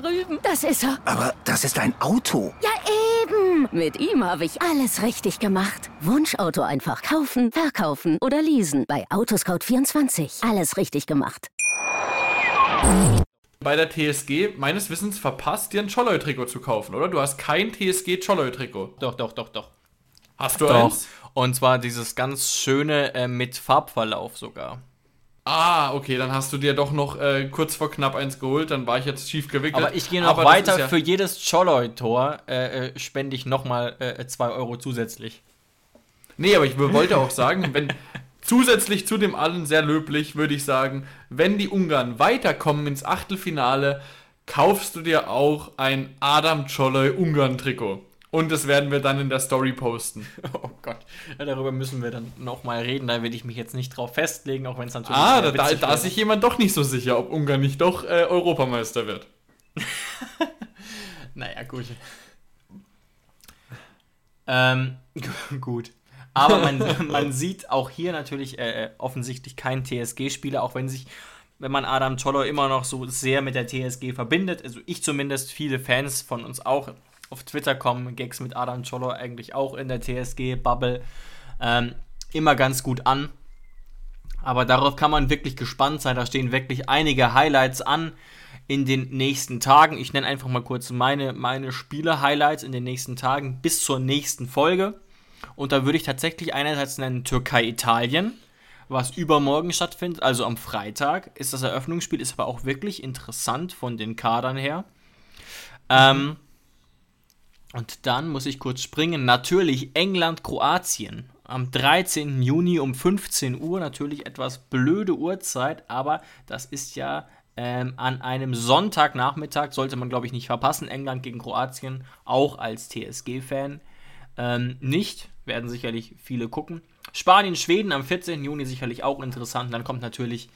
Drüben. Das ist er. Aber das ist ein Auto. Ja, eben. Mit ihm habe ich alles richtig gemacht. Wunschauto einfach kaufen, verkaufen oder leasen. Bei Autoscout24. Alles richtig gemacht bei der TSG meines Wissens verpasst, dir ein Cholloy-Trikot zu kaufen, oder? Du hast kein TSG Cholloy-Trikot. Doch, doch, doch, doch. Hast du doch. eins? Und zwar dieses ganz schöne äh, mit Farbverlauf sogar. Ah, okay, dann hast du dir doch noch äh, kurz vor knapp eins geholt, dann war ich jetzt schief gewickelt. Aber ich gehe noch Aber weiter, ja für jedes Cholloy-Tor äh, äh, spende ich nochmal 2 äh, Euro zusätzlich. Nee, aber ich wollte auch sagen, wenn, Zusätzlich zu dem allen sehr löblich würde ich sagen, wenn die Ungarn weiterkommen ins Achtelfinale, kaufst du dir auch ein Adam Czoloi Ungarn-Trikot. Und das werden wir dann in der Story posten. Oh Gott, ja, darüber müssen wir dann nochmal reden. Da will ich mich jetzt nicht drauf festlegen, auch wenn es natürlich. Ah, da, da, da ist sich jemand doch nicht so sicher, ob Ungarn nicht doch äh, Europameister wird. naja, gut. Ähm, gut. Aber man, man sieht auch hier natürlich äh, äh offensichtlich keinen TSG-Spieler, auch wenn sich, wenn man Adam Czollo immer noch so sehr mit der TSG verbindet, also ich zumindest, viele Fans von uns auch auf Twitter kommen, Gags mit Adam Czollo eigentlich auch in der TSG-Bubble, ähm, immer ganz gut an. Aber darauf kann man wirklich gespannt sein. Da stehen wirklich einige Highlights an in den nächsten Tagen. Ich nenne einfach mal kurz meine, meine Spiele-Highlights in den nächsten Tagen bis zur nächsten Folge. Und da würde ich tatsächlich einerseits nennen Türkei-Italien, was übermorgen stattfindet, also am Freitag ist das Eröffnungsspiel, ist aber auch wirklich interessant von den Kadern her. Ähm, und dann muss ich kurz springen. Natürlich England-Kroatien am 13. Juni um 15 Uhr. Natürlich etwas blöde Uhrzeit, aber das ist ja ähm, an einem Sonntagnachmittag, sollte man glaube ich nicht verpassen. England gegen Kroatien, auch als TSG-Fan. Ähm, nicht, werden sicherlich viele gucken. Spanien, Schweden am 14. Juni sicherlich auch interessant. Dann kommt natürlich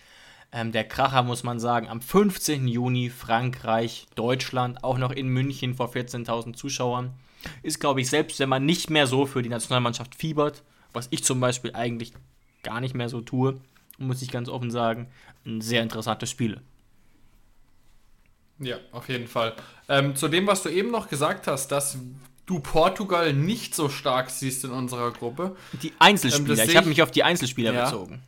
ähm, der Kracher, muss man sagen, am 15. Juni Frankreich, Deutschland, auch noch in München vor 14.000 Zuschauern. Ist, glaube ich, selbst wenn man nicht mehr so für die Nationalmannschaft fiebert, was ich zum Beispiel eigentlich gar nicht mehr so tue, muss ich ganz offen sagen, ein sehr interessantes Spiel. Ja, auf jeden Fall. Ähm, zu dem, was du eben noch gesagt hast, dass du Portugal nicht so stark siehst in unserer Gruppe. Die Einzelspieler, ähm, ich habe mich auf die Einzelspieler ja. bezogen.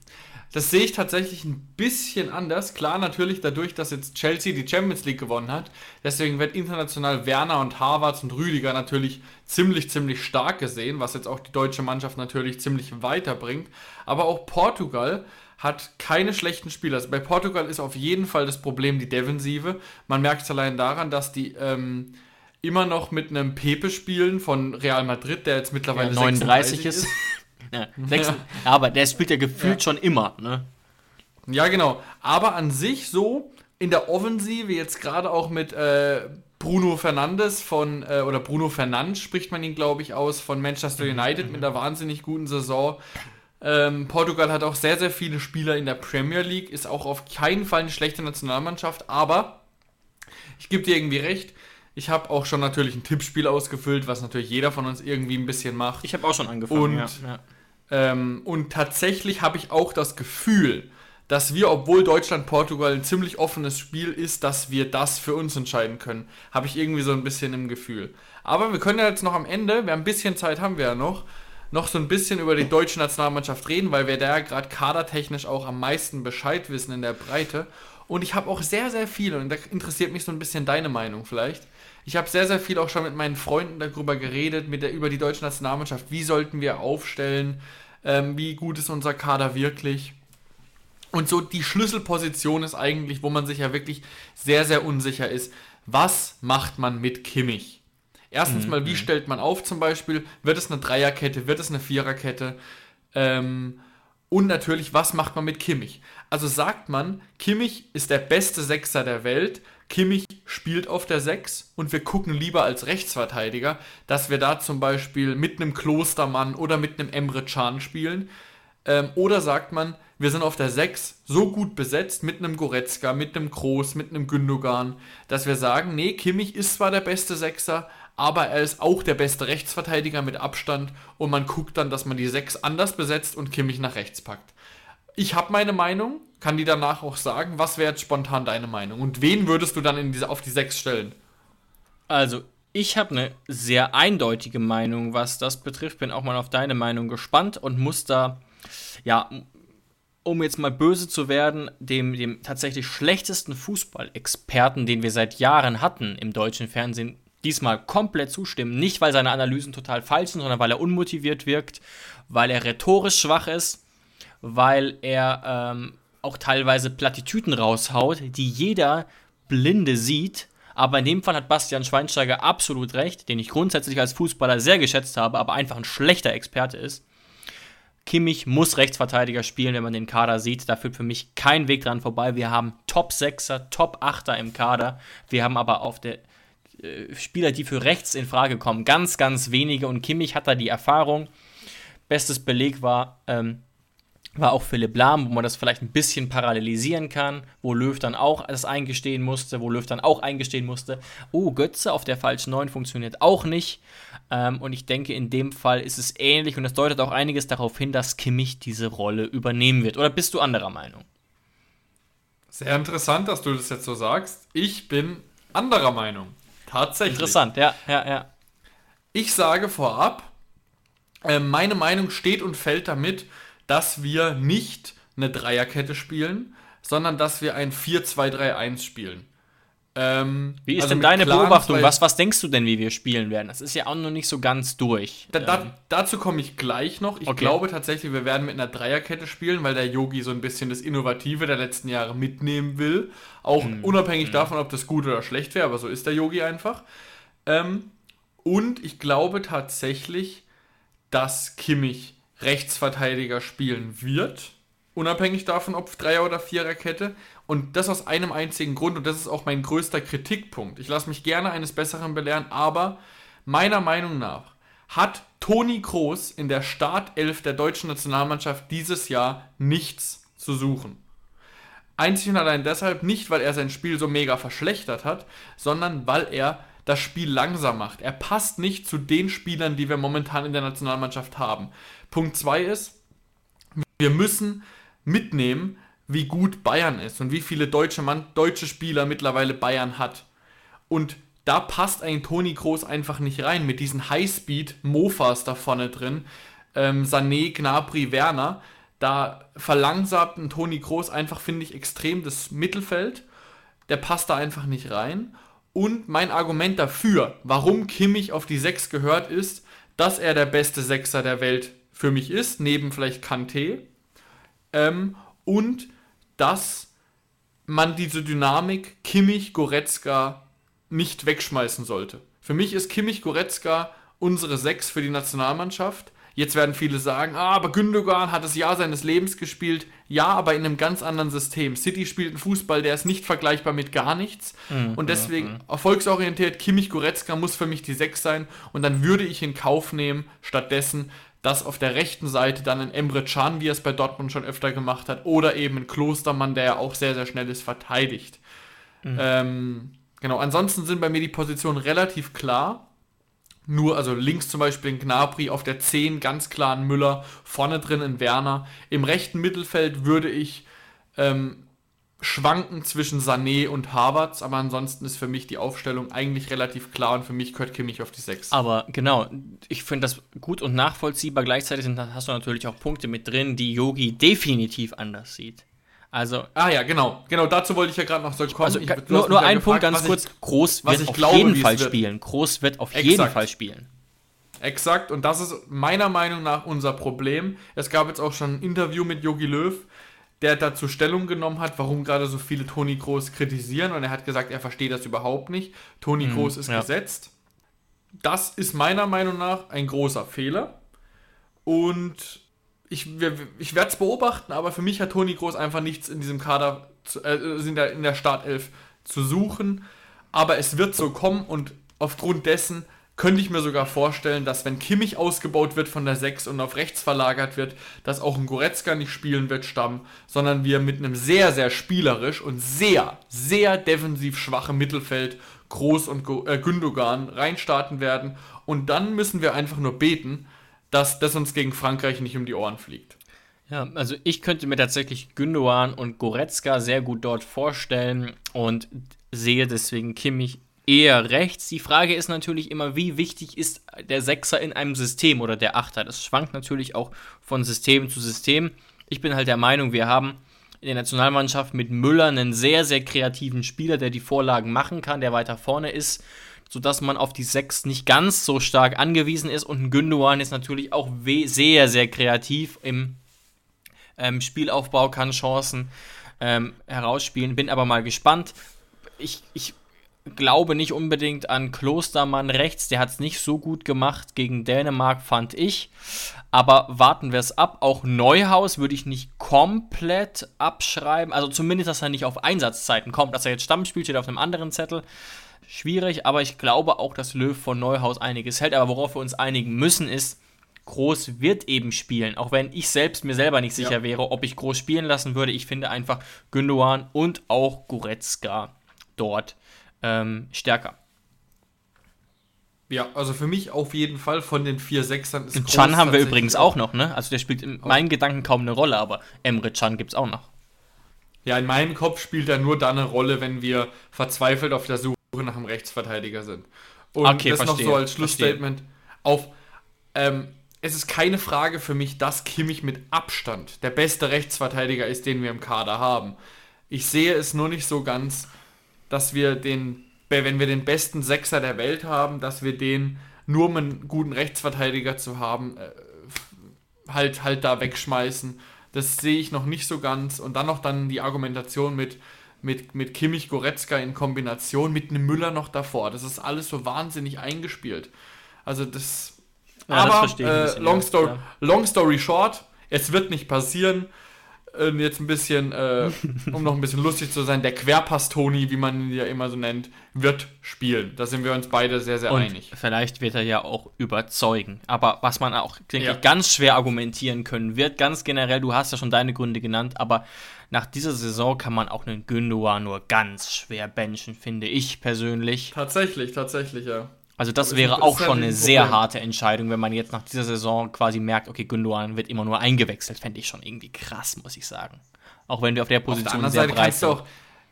Das sehe ich tatsächlich ein bisschen anders. Klar, natürlich dadurch, dass jetzt Chelsea die Champions League gewonnen hat. Deswegen wird international Werner und Harvards und Rüdiger natürlich ziemlich, ziemlich stark gesehen, was jetzt auch die deutsche Mannschaft natürlich ziemlich weiterbringt. Aber auch Portugal hat keine schlechten Spieler. Also bei Portugal ist auf jeden Fall das Problem die Defensive. Man merkt es allein daran, dass die ähm, immer noch mit einem Pepe spielen von Real Madrid, der jetzt mittlerweile ja, 39 ist. ist. Ja, ja. Aber der spielt ja gefühlt ja. schon immer, ne? Ja, genau. Aber an sich so in der Offensive, jetzt gerade auch mit äh, Bruno Fernandes von, äh, oder Bruno Fernandes spricht man ihn, glaube ich, aus, von Manchester. United mhm. mit einer wahnsinnig guten Saison. Ähm, Portugal hat auch sehr, sehr viele Spieler in der Premier League, ist auch auf keinen Fall eine schlechte Nationalmannschaft, aber ich gebe dir irgendwie recht, ich habe auch schon natürlich ein Tippspiel ausgefüllt, was natürlich jeder von uns irgendwie ein bisschen macht. Ich habe auch schon angefangen. Und, ja, ja. Ähm, und tatsächlich habe ich auch das Gefühl, dass wir, obwohl Deutschland-Portugal ein ziemlich offenes Spiel ist, dass wir das für uns entscheiden können. Habe ich irgendwie so ein bisschen im Gefühl. Aber wir können ja jetzt noch am Ende, wir haben ein bisschen Zeit haben wir ja noch, noch so ein bisschen über die deutsche Nationalmannschaft reden, weil wir da ja gerade kadertechnisch auch am meisten Bescheid wissen in der Breite. Und ich habe auch sehr, sehr viel, und da interessiert mich so ein bisschen deine Meinung vielleicht. Ich habe sehr, sehr viel auch schon mit meinen Freunden darüber geredet, mit der, über die deutsche Nationalmannschaft. Wie sollten wir aufstellen? Ähm, wie gut ist unser Kader wirklich? Und so die Schlüsselposition ist eigentlich, wo man sich ja wirklich sehr, sehr unsicher ist. Was macht man mit Kimmich? Erstens mhm. mal, wie mhm. stellt man auf zum Beispiel? Wird es eine Dreierkette? Wird es eine Viererkette? Ähm, und natürlich, was macht man mit Kimmich? Also sagt man, Kimmich ist der beste Sechser der Welt, Kimmich spielt auf der 6 und wir gucken lieber als Rechtsverteidiger, dass wir da zum Beispiel mit einem Klostermann oder mit einem Emre Can spielen. Ähm, oder sagt man, wir sind auf der 6 so gut besetzt mit einem Goretzka, mit einem Kroos, mit einem Gündogan, dass wir sagen, nee, Kimmich ist zwar der beste Sechser, aber er ist auch der beste Rechtsverteidiger mit Abstand und man guckt dann, dass man die 6 anders besetzt und Kimmich nach rechts packt. Ich habe meine Meinung, kann die danach auch sagen. Was wäre jetzt spontan deine Meinung? Und wen würdest du dann in diese, auf die 6 stellen? Also, ich habe eine sehr eindeutige Meinung, was das betrifft. Bin auch mal auf deine Meinung gespannt und muss da, ja, um jetzt mal böse zu werden, dem, dem tatsächlich schlechtesten Fußballexperten, den wir seit Jahren hatten im deutschen Fernsehen, diesmal komplett zustimmen. Nicht, weil seine Analysen total falsch sind, sondern weil er unmotiviert wirkt, weil er rhetorisch schwach ist, weil er ähm, auch teilweise Plattitüten raushaut, die jeder Blinde sieht. Aber in dem Fall hat Bastian Schweinsteiger absolut recht, den ich grundsätzlich als Fußballer sehr geschätzt habe, aber einfach ein schlechter Experte ist. Kimmich muss Rechtsverteidiger spielen, wenn man den Kader sieht. Da führt für mich kein Weg dran vorbei. Wir haben Top 6er, Top 8er im Kader. Wir haben aber auf der äh, Spieler, die für rechts in Frage kommen, ganz, ganz wenige. Und Kimmich hat da die Erfahrung. Bestes Beleg war ähm, war auch Philipp Lahm, wo man das vielleicht ein bisschen parallelisieren kann, wo Löw dann auch das eingestehen musste, wo Löw dann auch eingestehen musste, oh, Götze auf der falschen 9 funktioniert auch nicht. Ähm, und ich denke, in dem Fall ist es ähnlich und es deutet auch einiges darauf hin, dass Kimmich diese Rolle übernehmen wird. Oder bist du anderer Meinung? Sehr interessant, dass du das jetzt so sagst. Ich bin anderer Meinung. Tatsächlich. Interessant, ja, ja, ja. Ich sage vorab, äh, meine Meinung steht und fällt damit, dass wir nicht eine Dreierkette spielen, sondern dass wir ein 4-2-3-1 spielen. Ähm, wie ist also denn deine Beobachtung? Was, was denkst du denn, wie wir spielen werden? Das ist ja auch noch nicht so ganz durch. Da, da, ähm. dazu komme ich gleich noch. Ich okay. glaube tatsächlich, wir werden mit einer Dreierkette spielen, weil der Yogi so ein bisschen das Innovative der letzten Jahre mitnehmen will. Auch hm. unabhängig hm. davon, ob das gut oder schlecht wäre, aber so ist der Yogi einfach. Ähm, und ich glaube tatsächlich, dass Kimmich Rechtsverteidiger spielen wird. Unabhängig davon, ob Dreier- oder Viererkette. Und das aus einem einzigen Grund, und das ist auch mein größter Kritikpunkt. Ich lasse mich gerne eines Besseren belehren, aber meiner Meinung nach hat Toni Kroos in der Startelf der deutschen Nationalmannschaft dieses Jahr nichts zu suchen. Einzig und allein deshalb nicht, weil er sein Spiel so mega verschlechtert hat, sondern weil er das Spiel langsam macht. Er passt nicht zu den Spielern, die wir momentan in der Nationalmannschaft haben. Punkt 2 ist, wir müssen mitnehmen, wie gut Bayern ist und wie viele deutsche, Mann, deutsche Spieler mittlerweile Bayern hat. Und da passt ein Toni Kroos einfach nicht rein mit diesen Highspeed-Mofas da vorne drin. Ähm, Sané, Gnabry, Werner. Da verlangsamt ein Toni Kroos einfach, finde ich, extrem das Mittelfeld. Der passt da einfach nicht rein. Und mein Argument dafür, warum Kimmich auf die 6 gehört, ist, dass er der beste Sechser der Welt für mich ist, neben vielleicht Kanté. Ähm, und dass man diese Dynamik Kimmich-Goretzka nicht wegschmeißen sollte. Für mich ist Kimmich-Goretzka unsere Sechs für die Nationalmannschaft. Jetzt werden viele sagen, ah, aber Gündogan hat das Jahr seines Lebens gespielt. Ja, aber in einem ganz anderen System. City spielt einen Fußball, der ist nicht vergleichbar mit gar nichts. Mhm, und deswegen, mhm. erfolgsorientiert, Kimmich Goretzka muss für mich die Sechs sein. Und dann würde ich in Kauf nehmen, stattdessen, dass auf der rechten Seite dann ein Emre Can, wie er es bei Dortmund schon öfter gemacht hat, oder eben ein Klostermann, der ja auch sehr, sehr schnell ist, verteidigt. Mhm. Ähm, genau, ansonsten sind bei mir die Positionen relativ klar. Nur, also links zum Beispiel ein Gnabry, auf der 10 ganz klar ein Müller, vorne drin ein Werner. Im rechten Mittelfeld würde ich ähm, schwanken zwischen Sané und Havertz, aber ansonsten ist für mich die Aufstellung eigentlich relativ klar und für mich gehört Kimmich auf die 6. Aber genau, ich finde das gut und nachvollziehbar. Gleichzeitig hast du natürlich auch Punkte mit drin, die Yogi definitiv anders sieht. Also. Ah ja, genau. Genau, dazu wollte ich ja gerade noch so kommen. Also, ich, nur nur ein Punkt ganz kurz. Ich, Groß wird auf glaube, jeden Fall spielen. Groß wird auf Exakt. jeden Fall spielen. Exakt, und das ist meiner Meinung nach unser Problem. Es gab jetzt auch schon ein Interview mit Yogi Löw der dazu Stellung genommen hat, warum gerade so viele Toni Groß kritisieren. Und er hat gesagt, er versteht das überhaupt nicht. Toni mhm, Groß ist ja. gesetzt. Das ist meiner Meinung nach ein großer Fehler. Und ich, ich werde es beobachten, aber für mich hat Toni Groß einfach nichts in diesem Kader, zu, äh, in, der, in der Startelf zu suchen. Aber es wird so kommen und aufgrund dessen könnte ich mir sogar vorstellen, dass wenn Kimmich ausgebaut wird von der 6 und auf rechts verlagert wird, dass auch ein Goretzka nicht spielen wird, Stamm, sondern wir mit einem sehr, sehr spielerisch und sehr, sehr defensiv schwachen Mittelfeld Groß und äh, Gündogan reinstarten werden. Und dann müssen wir einfach nur beten, dass das uns gegen Frankreich nicht um die Ohren fliegt. Ja, also ich könnte mir tatsächlich Gündogan und Goretzka sehr gut dort vorstellen und sehe deswegen Kimmich eher rechts. Die Frage ist natürlich immer, wie wichtig ist der Sechser in einem System oder der Achter? Das schwankt natürlich auch von System zu System. Ich bin halt der Meinung, wir haben in der Nationalmannschaft mit Müller einen sehr, sehr kreativen Spieler, der die Vorlagen machen kann, der weiter vorne ist, sodass man auf die Sechs nicht ganz so stark angewiesen ist. Und Gündogan ist natürlich auch sehr, sehr kreativ im ähm, Spielaufbau, kann Chancen ähm, herausspielen. Bin aber mal gespannt. Ich, ich glaube nicht unbedingt an Klostermann rechts. Der hat es nicht so gut gemacht gegen Dänemark, fand ich. Aber warten wir es ab. Auch Neuhaus würde ich nicht komplett abschreiben. Also zumindest, dass er nicht auf Einsatzzeiten kommt. Dass er jetzt Stamm spielt, steht auf einem anderen Zettel. Schwierig, aber ich glaube auch, dass Löw von Neuhaus einiges hält. Aber worauf wir uns einigen müssen, ist, Groß wird eben spielen. Auch wenn ich selbst mir selber nicht sicher ja. wäre, ob ich Groß spielen lassen würde. Ich finde einfach Gündogan und auch Goretzka dort ähm, stärker. Ja, also für mich auf jeden Fall von den vier Sechsern ist Chan haben wir übrigens auch noch, ne? Also der spielt in meinen Gedanken kaum eine Rolle, aber Emre Chan gibt es auch noch. Ja, in meinem Kopf spielt er nur dann eine Rolle, wenn wir verzweifelt auf der Suche nach einem Rechtsverteidiger sind. Und okay, das verstehe, noch so als Schlussstatement verstehe. auf ähm, es ist keine Frage für mich, dass Kimmich mit Abstand der beste Rechtsverteidiger ist, den wir im Kader haben. Ich sehe es nur nicht so ganz, dass wir den, wenn wir den besten Sechser der Welt haben, dass wir den nur um einen guten Rechtsverteidiger zu haben, äh, halt, halt da wegschmeißen. Das sehe ich noch nicht so ganz. Und dann noch dann die Argumentation mit, mit, mit Kimmich Goretzka in Kombination, mit einem Müller noch davor. Das ist alles so wahnsinnig eingespielt. Also das. Ja, aber das äh, long, story, long story short, es wird nicht passieren. Und jetzt ein bisschen, äh, um noch ein bisschen lustig zu sein, der Querpass-Toni, wie man ihn ja immer so nennt, wird spielen. Da sind wir uns beide sehr, sehr Und einig. Vielleicht wird er ja auch überzeugen. Aber was man auch, denke ja. ich, ganz schwer argumentieren können wird, ganz generell, du hast ja schon deine Gründe genannt, aber nach dieser Saison kann man auch einen Gündogan nur ganz schwer benchen, finde ich persönlich. Tatsächlich, tatsächlich, ja. Also das wäre auch schon eine sehr harte Entscheidung, wenn man jetzt nach dieser Saison quasi merkt, okay, Gündogan wird immer nur eingewechselt, fände ich schon irgendwie krass, muss ich sagen. Auch wenn du auf der Position auf der sehr Seite kannst du, auch,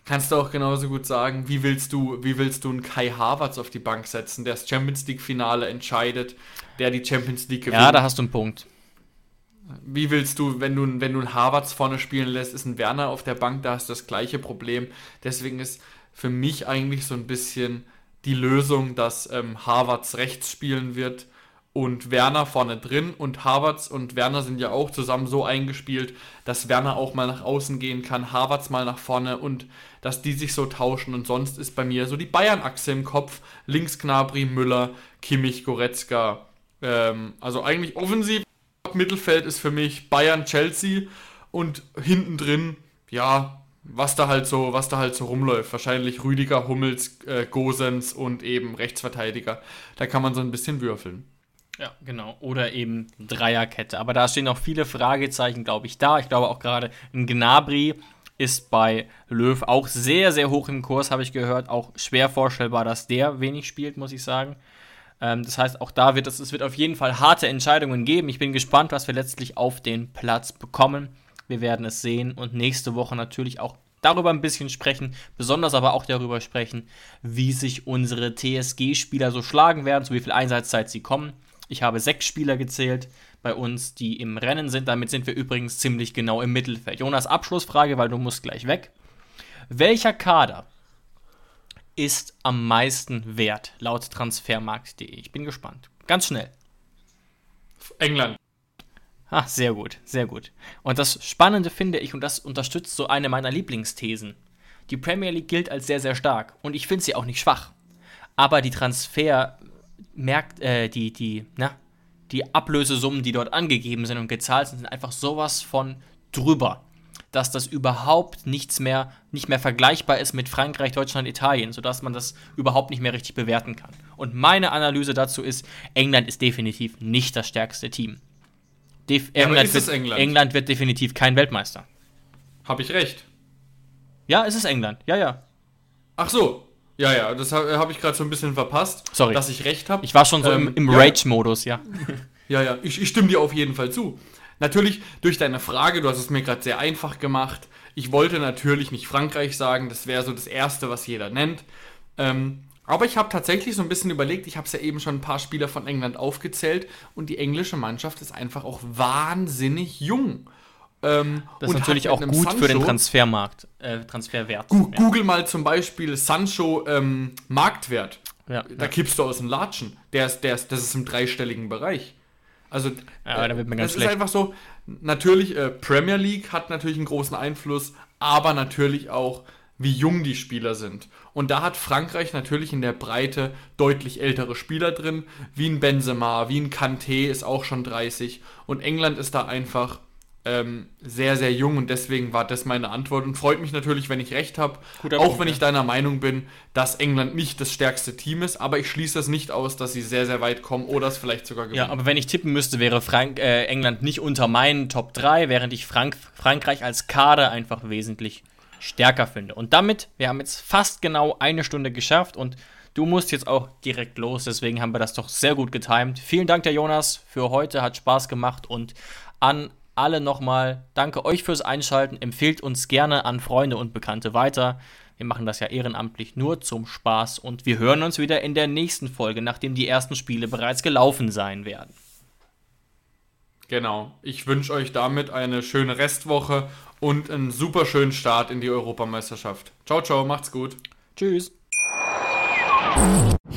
kannst du auch genauso gut sagen, wie willst du, wie willst du einen Kai Havertz auf die Bank setzen, der das Champions League Finale entscheidet, der die Champions League gewinnt. Ja, da hast du einen Punkt. Wie willst du, wenn du, wenn du einen Havertz vorne spielen lässt, ist ein Werner auf der Bank, da hast du das gleiche Problem. Deswegen ist für mich eigentlich so ein bisschen die Lösung, dass ähm, Harvards rechts spielen wird und Werner vorne drin. Und Harvards und Werner sind ja auch zusammen so eingespielt, dass Werner auch mal nach außen gehen kann, Harvards mal nach vorne und dass die sich so tauschen. Und sonst ist bei mir so die Bayern-Achse im Kopf. Links Knabri, Müller, Kimmich, Goretzka. Ähm, also eigentlich offensiv. Mittelfeld ist für mich Bayern, Chelsea und hinten drin, ja, was da halt so, was da halt so rumläuft. Wahrscheinlich Rüdiger, Hummels, äh, Gosens und eben Rechtsverteidiger. Da kann man so ein bisschen würfeln. Ja, genau. Oder eben Dreierkette. Aber da stehen noch viele Fragezeichen, glaube ich, da. Ich glaube auch gerade ein Gnabry ist bei Löw auch sehr, sehr hoch im Kurs, habe ich gehört. Auch schwer vorstellbar, dass der wenig spielt, muss ich sagen. Ähm, das heißt, auch da wird es, es wird auf jeden Fall harte Entscheidungen geben. Ich bin gespannt, was wir letztlich auf den Platz bekommen. Wir werden es sehen und nächste Woche natürlich auch darüber ein bisschen sprechen, besonders aber auch darüber sprechen, wie sich unsere TSG-Spieler so schlagen werden, zu wie viel Einsatzzeit sie kommen. Ich habe sechs Spieler gezählt bei uns, die im Rennen sind. Damit sind wir übrigens ziemlich genau im Mittelfeld. Jonas, Abschlussfrage, weil du musst gleich weg. Welcher Kader ist am meisten wert laut transfermarkt.de? Ich bin gespannt. Ganz schnell. England. Ah, sehr gut, sehr gut. Und das Spannende finde ich, und das unterstützt so eine meiner Lieblingsthesen. Die Premier League gilt als sehr, sehr stark. Und ich finde sie auch nicht schwach. Aber die Transfer merkt, äh, die, die, na, die Ablösesummen, die dort angegeben sind und gezahlt sind, sind einfach sowas von drüber, dass das überhaupt nichts mehr, nicht mehr vergleichbar ist mit Frankreich, Deutschland, Italien, sodass man das überhaupt nicht mehr richtig bewerten kann. Und meine Analyse dazu ist, England ist definitiv nicht das stärkste Team. England, wird, England? England wird definitiv kein Weltmeister. Habe ich recht? Ja, es ist England. Ja, ja. Ach so. Ja, ja, das habe hab ich gerade so ein bisschen verpasst. Sorry. Dass ich recht habe. Ich war schon so ähm, im, im Rage-Modus, ja. Ja, ja, ich, ich stimme dir auf jeden Fall zu. Natürlich, durch deine Frage, du hast es mir gerade sehr einfach gemacht. Ich wollte natürlich nicht Frankreich sagen, das wäre so das Erste, was jeder nennt. Ähm, aber ich habe tatsächlich so ein bisschen überlegt, ich habe es ja eben schon ein paar Spieler von England aufgezählt und die englische Mannschaft ist einfach auch wahnsinnig jung. Ähm, das ist natürlich auch gut Sancho, für den Transfermarkt, äh, Transferwert. Gu ja. Google mal zum Beispiel Sancho ähm, Marktwert. Ja, da ja. kippst du aus dem Latschen. Der ist, der ist, das ist im dreistelligen Bereich. Also, ja, äh, da wird man ganz das schlecht. ist einfach so, natürlich, äh, Premier League hat natürlich einen großen Einfluss, aber natürlich auch wie jung die Spieler sind. Und da hat Frankreich natürlich in der Breite deutlich ältere Spieler drin, wie ein Benzema, wie ein Kanté ist auch schon 30. Und England ist da einfach ähm, sehr, sehr jung und deswegen war das meine Antwort und freut mich natürlich, wenn ich recht habe. Auch Punkt, wenn ich deiner Meinung bin, dass England nicht das stärkste Team ist, aber ich schließe es nicht aus, dass sie sehr, sehr weit kommen oder es vielleicht sogar gewinnen. Ja, aber wenn ich tippen müsste, wäre Frank äh, England nicht unter meinen Top 3, während ich Frank Frankreich als Kader einfach wesentlich stärker finde. Und damit, wir haben jetzt fast genau eine Stunde geschafft und du musst jetzt auch direkt los, deswegen haben wir das doch sehr gut getimt. Vielen Dank, der Jonas, für heute, hat Spaß gemacht und an alle nochmal, danke euch fürs Einschalten, empfehlt uns gerne an Freunde und Bekannte weiter. Wir machen das ja ehrenamtlich nur zum Spaß und wir hören uns wieder in der nächsten Folge, nachdem die ersten Spiele bereits gelaufen sein werden. Genau. Ich wünsche euch damit eine schöne Restwoche und einen super schönen Start in die Europameisterschaft. Ciao, ciao, macht's gut. Tschüss.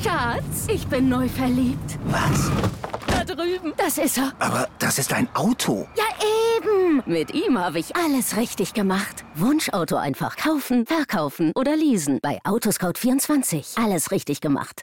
Schatz, ich bin neu verliebt. Was? Da drüben. Das ist er. Aber das ist ein Auto. Ja, eben. Mit ihm habe ich alles richtig gemacht. Wunschauto einfach kaufen, verkaufen oder leasen. Bei Autoscout24. Alles richtig gemacht.